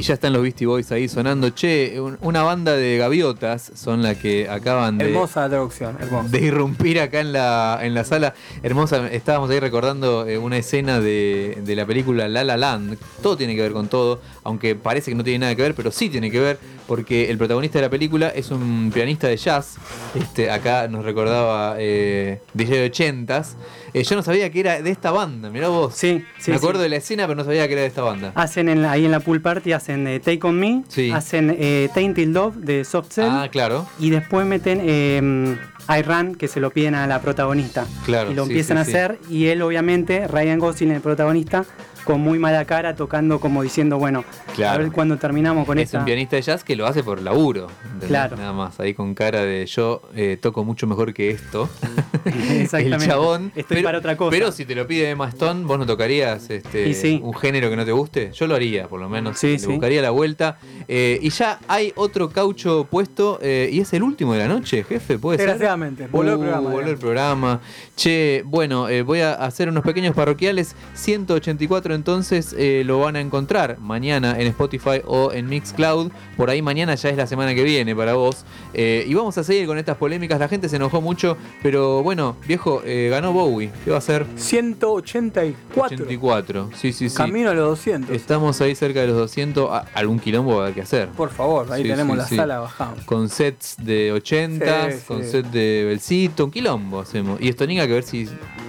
[SPEAKER 3] ya están los Beastie Boys ahí sonando. Che, un- una banda de gaviotas son la que acaban de,
[SPEAKER 4] Hermosa traducción, hermosa.
[SPEAKER 3] de irrumpir acá en la, en la sala. Hermosa, estábamos ahí recordando eh, una escena de, de la película La La Land. Todo tiene que ver con todo, aunque parece que no tiene nada que ver, pero sí tiene que ver, porque el protagonista de la película es un pianista de jazz. Este, acá nos recordaba eh, DJ 80s. Eh, yo no sabía que era de esta banda, mirá vos.
[SPEAKER 6] Sí, sí.
[SPEAKER 3] Me acuerdo
[SPEAKER 6] sí.
[SPEAKER 3] de la escena, pero no sabía que era de esta banda.
[SPEAKER 6] Hacen en la- ahí en la pool party, hacen eh, Take On Me,
[SPEAKER 3] Sí.
[SPEAKER 6] hacen eh, Tainted Love de Soft Cell
[SPEAKER 3] Ah, claro.
[SPEAKER 6] y después meten eh, I Run, que se lo piden a la protagonista.
[SPEAKER 3] Claro,
[SPEAKER 6] y lo
[SPEAKER 3] sí,
[SPEAKER 6] empiezan
[SPEAKER 3] sí,
[SPEAKER 6] a hacer y él obviamente, Ryan Gosling, el protagonista, con muy mala cara, tocando como diciendo, bueno, a ver cuando terminamos con
[SPEAKER 3] es
[SPEAKER 6] esta...
[SPEAKER 3] un pianista de jazz que lo hace por laburo. ¿entendés?
[SPEAKER 6] Claro.
[SPEAKER 3] Nada más, ahí con cara de yo eh, toco mucho mejor que esto. *laughs*
[SPEAKER 6] Exactamente.
[SPEAKER 3] El chabón.
[SPEAKER 6] Estoy
[SPEAKER 3] pero,
[SPEAKER 6] para otra cosa.
[SPEAKER 3] Pero si te lo pide Emma Stone, vos no tocarías este,
[SPEAKER 6] sí.
[SPEAKER 3] un género que no te guste. Yo lo haría, por lo menos.
[SPEAKER 6] Sí,
[SPEAKER 3] Le
[SPEAKER 6] sí.
[SPEAKER 3] buscaría la vuelta. Eh, y ya hay otro caucho puesto. eh, y es el último de la noche, jefe, puede ser.
[SPEAKER 4] Desgraciadamente, voló el
[SPEAKER 3] Uh,
[SPEAKER 4] programa,
[SPEAKER 3] Voló el programa. Che, bueno, voy a hacer unos pequeños parroquiales. 184 entonces eh, lo van a encontrar mañana en Spotify o en Mixcloud. Por ahí mañana ya es la semana que viene para vos. Eh, y vamos a seguir con estas polémicas. La gente se enojó mucho, pero bueno, viejo, eh, ganó Bowie. ¿Qué va a hacer?
[SPEAKER 4] 184.
[SPEAKER 3] 84. Sí, sí, sí.
[SPEAKER 4] Camino a los 200.
[SPEAKER 3] Estamos ahí cerca de los 200. Ah, algún quilombo va a que hacer.
[SPEAKER 4] Por favor, ahí
[SPEAKER 3] Sí,
[SPEAKER 4] tenemos
[SPEAKER 3] sí,
[SPEAKER 4] la
[SPEAKER 3] sí.
[SPEAKER 4] sala, bajamos.
[SPEAKER 3] Con sets de 80,
[SPEAKER 4] Sí,
[SPEAKER 3] con
[SPEAKER 4] sí.
[SPEAKER 3] set de Belcito, un quilombo hacemos. Y esto que ver si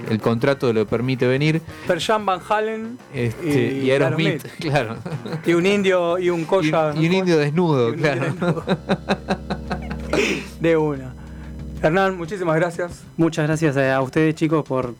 [SPEAKER 3] el contrato lo permite venir.
[SPEAKER 4] Per Jam Van Halen
[SPEAKER 3] Este, y, Aerosmith, *laughs* claro.
[SPEAKER 4] Y un indio y un
[SPEAKER 3] Y,
[SPEAKER 4] colla.
[SPEAKER 3] y un indio desnudo,
[SPEAKER 4] Y un
[SPEAKER 3] claro.
[SPEAKER 4] indio desnudo. *laughs* De una. Hernán, muchísimas gracias.
[SPEAKER 6] Muchas gracias a ustedes chicos por,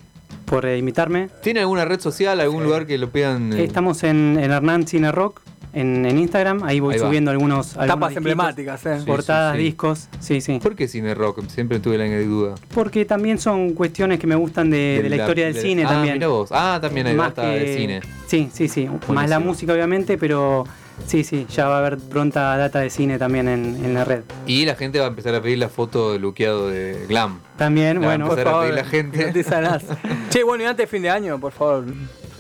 [SPEAKER 6] por eh, invitarme.
[SPEAKER 3] ¿Tiene alguna red social, algún lugar que lo pidan? eh?
[SPEAKER 6] Estamos en, en Hernán Cine Rock, en, en Instagram, ahí voy
[SPEAKER 3] Ahí va.
[SPEAKER 6] subiendo algunos, algunos
[SPEAKER 4] Tapas
[SPEAKER 6] disquitos,
[SPEAKER 4] emblemáticas, ¿eh?
[SPEAKER 3] Sí,
[SPEAKER 6] portadas,
[SPEAKER 3] sí, sí.
[SPEAKER 6] discos, sí, sí.
[SPEAKER 3] ¿Por qué cine rock? Siempre tuve la duda.
[SPEAKER 6] Porque también son cuestiones que me gustan de, de la historia del
[SPEAKER 3] de-
[SPEAKER 6] cine
[SPEAKER 3] ah,
[SPEAKER 6] también.
[SPEAKER 3] mirá vos. Ah, también hay
[SPEAKER 6] Más
[SPEAKER 3] data de cine.
[SPEAKER 6] Sí, sí, sí. Más la música obviamente, pero sí, sí, ya va a haber pronta data de cine también en, en la red.
[SPEAKER 3] Y la gente va a empezar a pedir la foto de luqueado de Glam.
[SPEAKER 6] También,
[SPEAKER 3] La
[SPEAKER 6] bueno,
[SPEAKER 3] Por
[SPEAKER 4] Por
[SPEAKER 3] favor,
[SPEAKER 4] favor,
[SPEAKER 3] pedir la gente.
[SPEAKER 4] che, bueno, y antes de fin de año, por favor,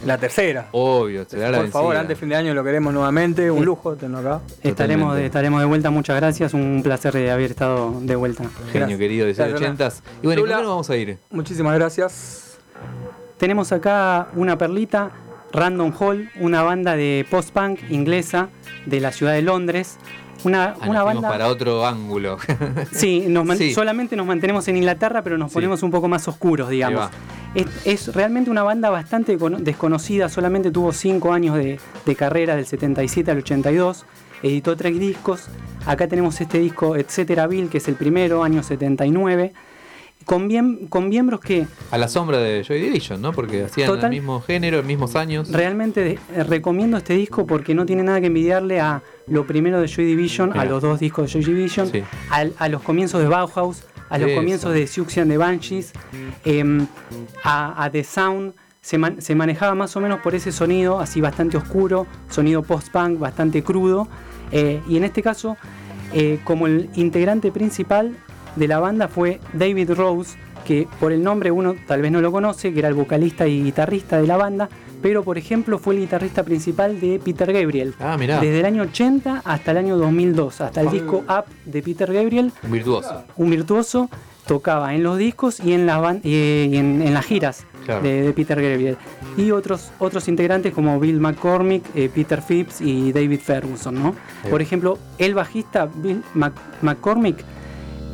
[SPEAKER 4] la tercera.
[SPEAKER 3] Obvio, se da la
[SPEAKER 4] Por favor, antes de fin de año lo queremos nuevamente. Un lujo tenerlo acá.
[SPEAKER 6] estaremos,
[SPEAKER 3] Totalmente.
[SPEAKER 6] estaremos de vuelta, muchas gracias, un placer de haber estado de vuelta.
[SPEAKER 3] Genio
[SPEAKER 4] Gracias.
[SPEAKER 3] querido de
[SPEAKER 4] Gracias,
[SPEAKER 3] 80 Y bueno, ¿y
[SPEAKER 4] Lula.
[SPEAKER 3] ¿con qué nos vamos a ir?
[SPEAKER 4] Muchísimas gracias.
[SPEAKER 6] Tenemos acá una perlita, Random Hall, una banda de post-punk inglesa de la ciudad de Londres. Una,
[SPEAKER 3] Ah, nos
[SPEAKER 6] una
[SPEAKER 3] fuimos
[SPEAKER 6] banda.
[SPEAKER 3] para otro ángulo. *laughs*
[SPEAKER 6] Sí, nos man-
[SPEAKER 3] Sí.
[SPEAKER 6] solamente nos mantenemos en Inglaterra, pero nos
[SPEAKER 3] Sí.
[SPEAKER 6] ponemos un poco más oscuros, digamos. Es, es realmente una banda bastante cono- desconocida, solamente tuvo 5 años de, de carrera, del 77 al 82, editó tres discos. Acá tenemos este disco, Etcétera Bill, que es el primero, año 79, con, bien, con miembros que
[SPEAKER 3] A la sombra de Joy Division, ¿no? Porque hacían
[SPEAKER 6] Total.
[SPEAKER 3] el mismo género, los mismos años.
[SPEAKER 6] realmente eh, recomiendo este disco porque no tiene nada que envidiarle a lo primero de Joy Division, a los dos discos de Joy Division,
[SPEAKER 3] Sí.
[SPEAKER 6] a los comienzos de Bauhaus, a los
[SPEAKER 3] Eso.
[SPEAKER 6] comienzos de Siouxian de Banshees, em, a, a The Sound. Se, man- se manejaba más o menos por ese sonido, así bastante oscuro, sonido post-punk, bastante crudo. eh, y en este caso, eh, como el integrante principal de la banda fue David Rose, que por el nombre uno tal vez no lo conoce, que era el vocalista y guitarrista de la banda, pero por ejemplo fue el guitarrista principal de Peter Gabriel.
[SPEAKER 3] Ah, mirá.
[SPEAKER 6] Desde el año 80 hasta el año 2002, hasta el disco Up de Peter Gabriel,
[SPEAKER 3] Un virtuoso.
[SPEAKER 6] un virtuoso, tocaba en los discos y en las, ban- y en, en las giras
[SPEAKER 3] Claro.
[SPEAKER 6] de, de Peter Gabriel. Y otros, otros integrantes como Bill McCormick, eh, Peter Phipps y David Ferguson. ¿no?
[SPEAKER 3] Sí.
[SPEAKER 6] Por ejemplo, el bajista Bill Mac- McCormick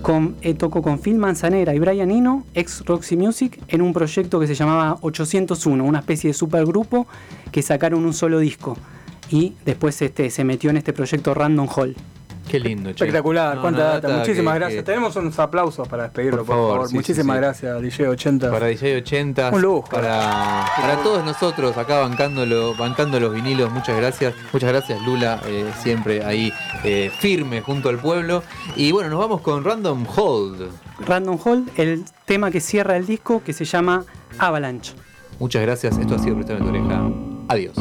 [SPEAKER 6] con- eh, tocó con Phil Manzanera y Brian Eno, ex Roxy Music, en un proyecto que se llamaba 801, una especie de supergrupo que sacaron un solo disco. Y después este, se metió en este proyecto Random Hall.
[SPEAKER 3] Qué lindo, che.
[SPEAKER 4] Espectacular,
[SPEAKER 3] No,
[SPEAKER 4] cuánta data.
[SPEAKER 3] data
[SPEAKER 4] Muchísimas
[SPEAKER 3] que-
[SPEAKER 4] gracias.
[SPEAKER 3] que-
[SPEAKER 4] Tenemos unos aplausos para despedirlo,
[SPEAKER 3] Por
[SPEAKER 4] por,
[SPEAKER 3] favor,
[SPEAKER 4] favor.
[SPEAKER 3] sí, sí,
[SPEAKER 4] Muchísimas
[SPEAKER 3] sí.
[SPEAKER 4] gracias, DJ 80.
[SPEAKER 3] Para DJ 80.
[SPEAKER 4] Un lujo.
[SPEAKER 3] Para, para todos nosotros acá bancándolo, bancando los vinilos. Muchas gracias. Muchas gracias, Lula. eh, siempre ahí eh, firme junto al pueblo. Y bueno, nos vamos con Random Hold.
[SPEAKER 6] Random Hall, el tema que cierra el disco que se llama Avalanche.
[SPEAKER 3] Muchas gracias. Esto ha sido Prestame tu oreja. Adiós.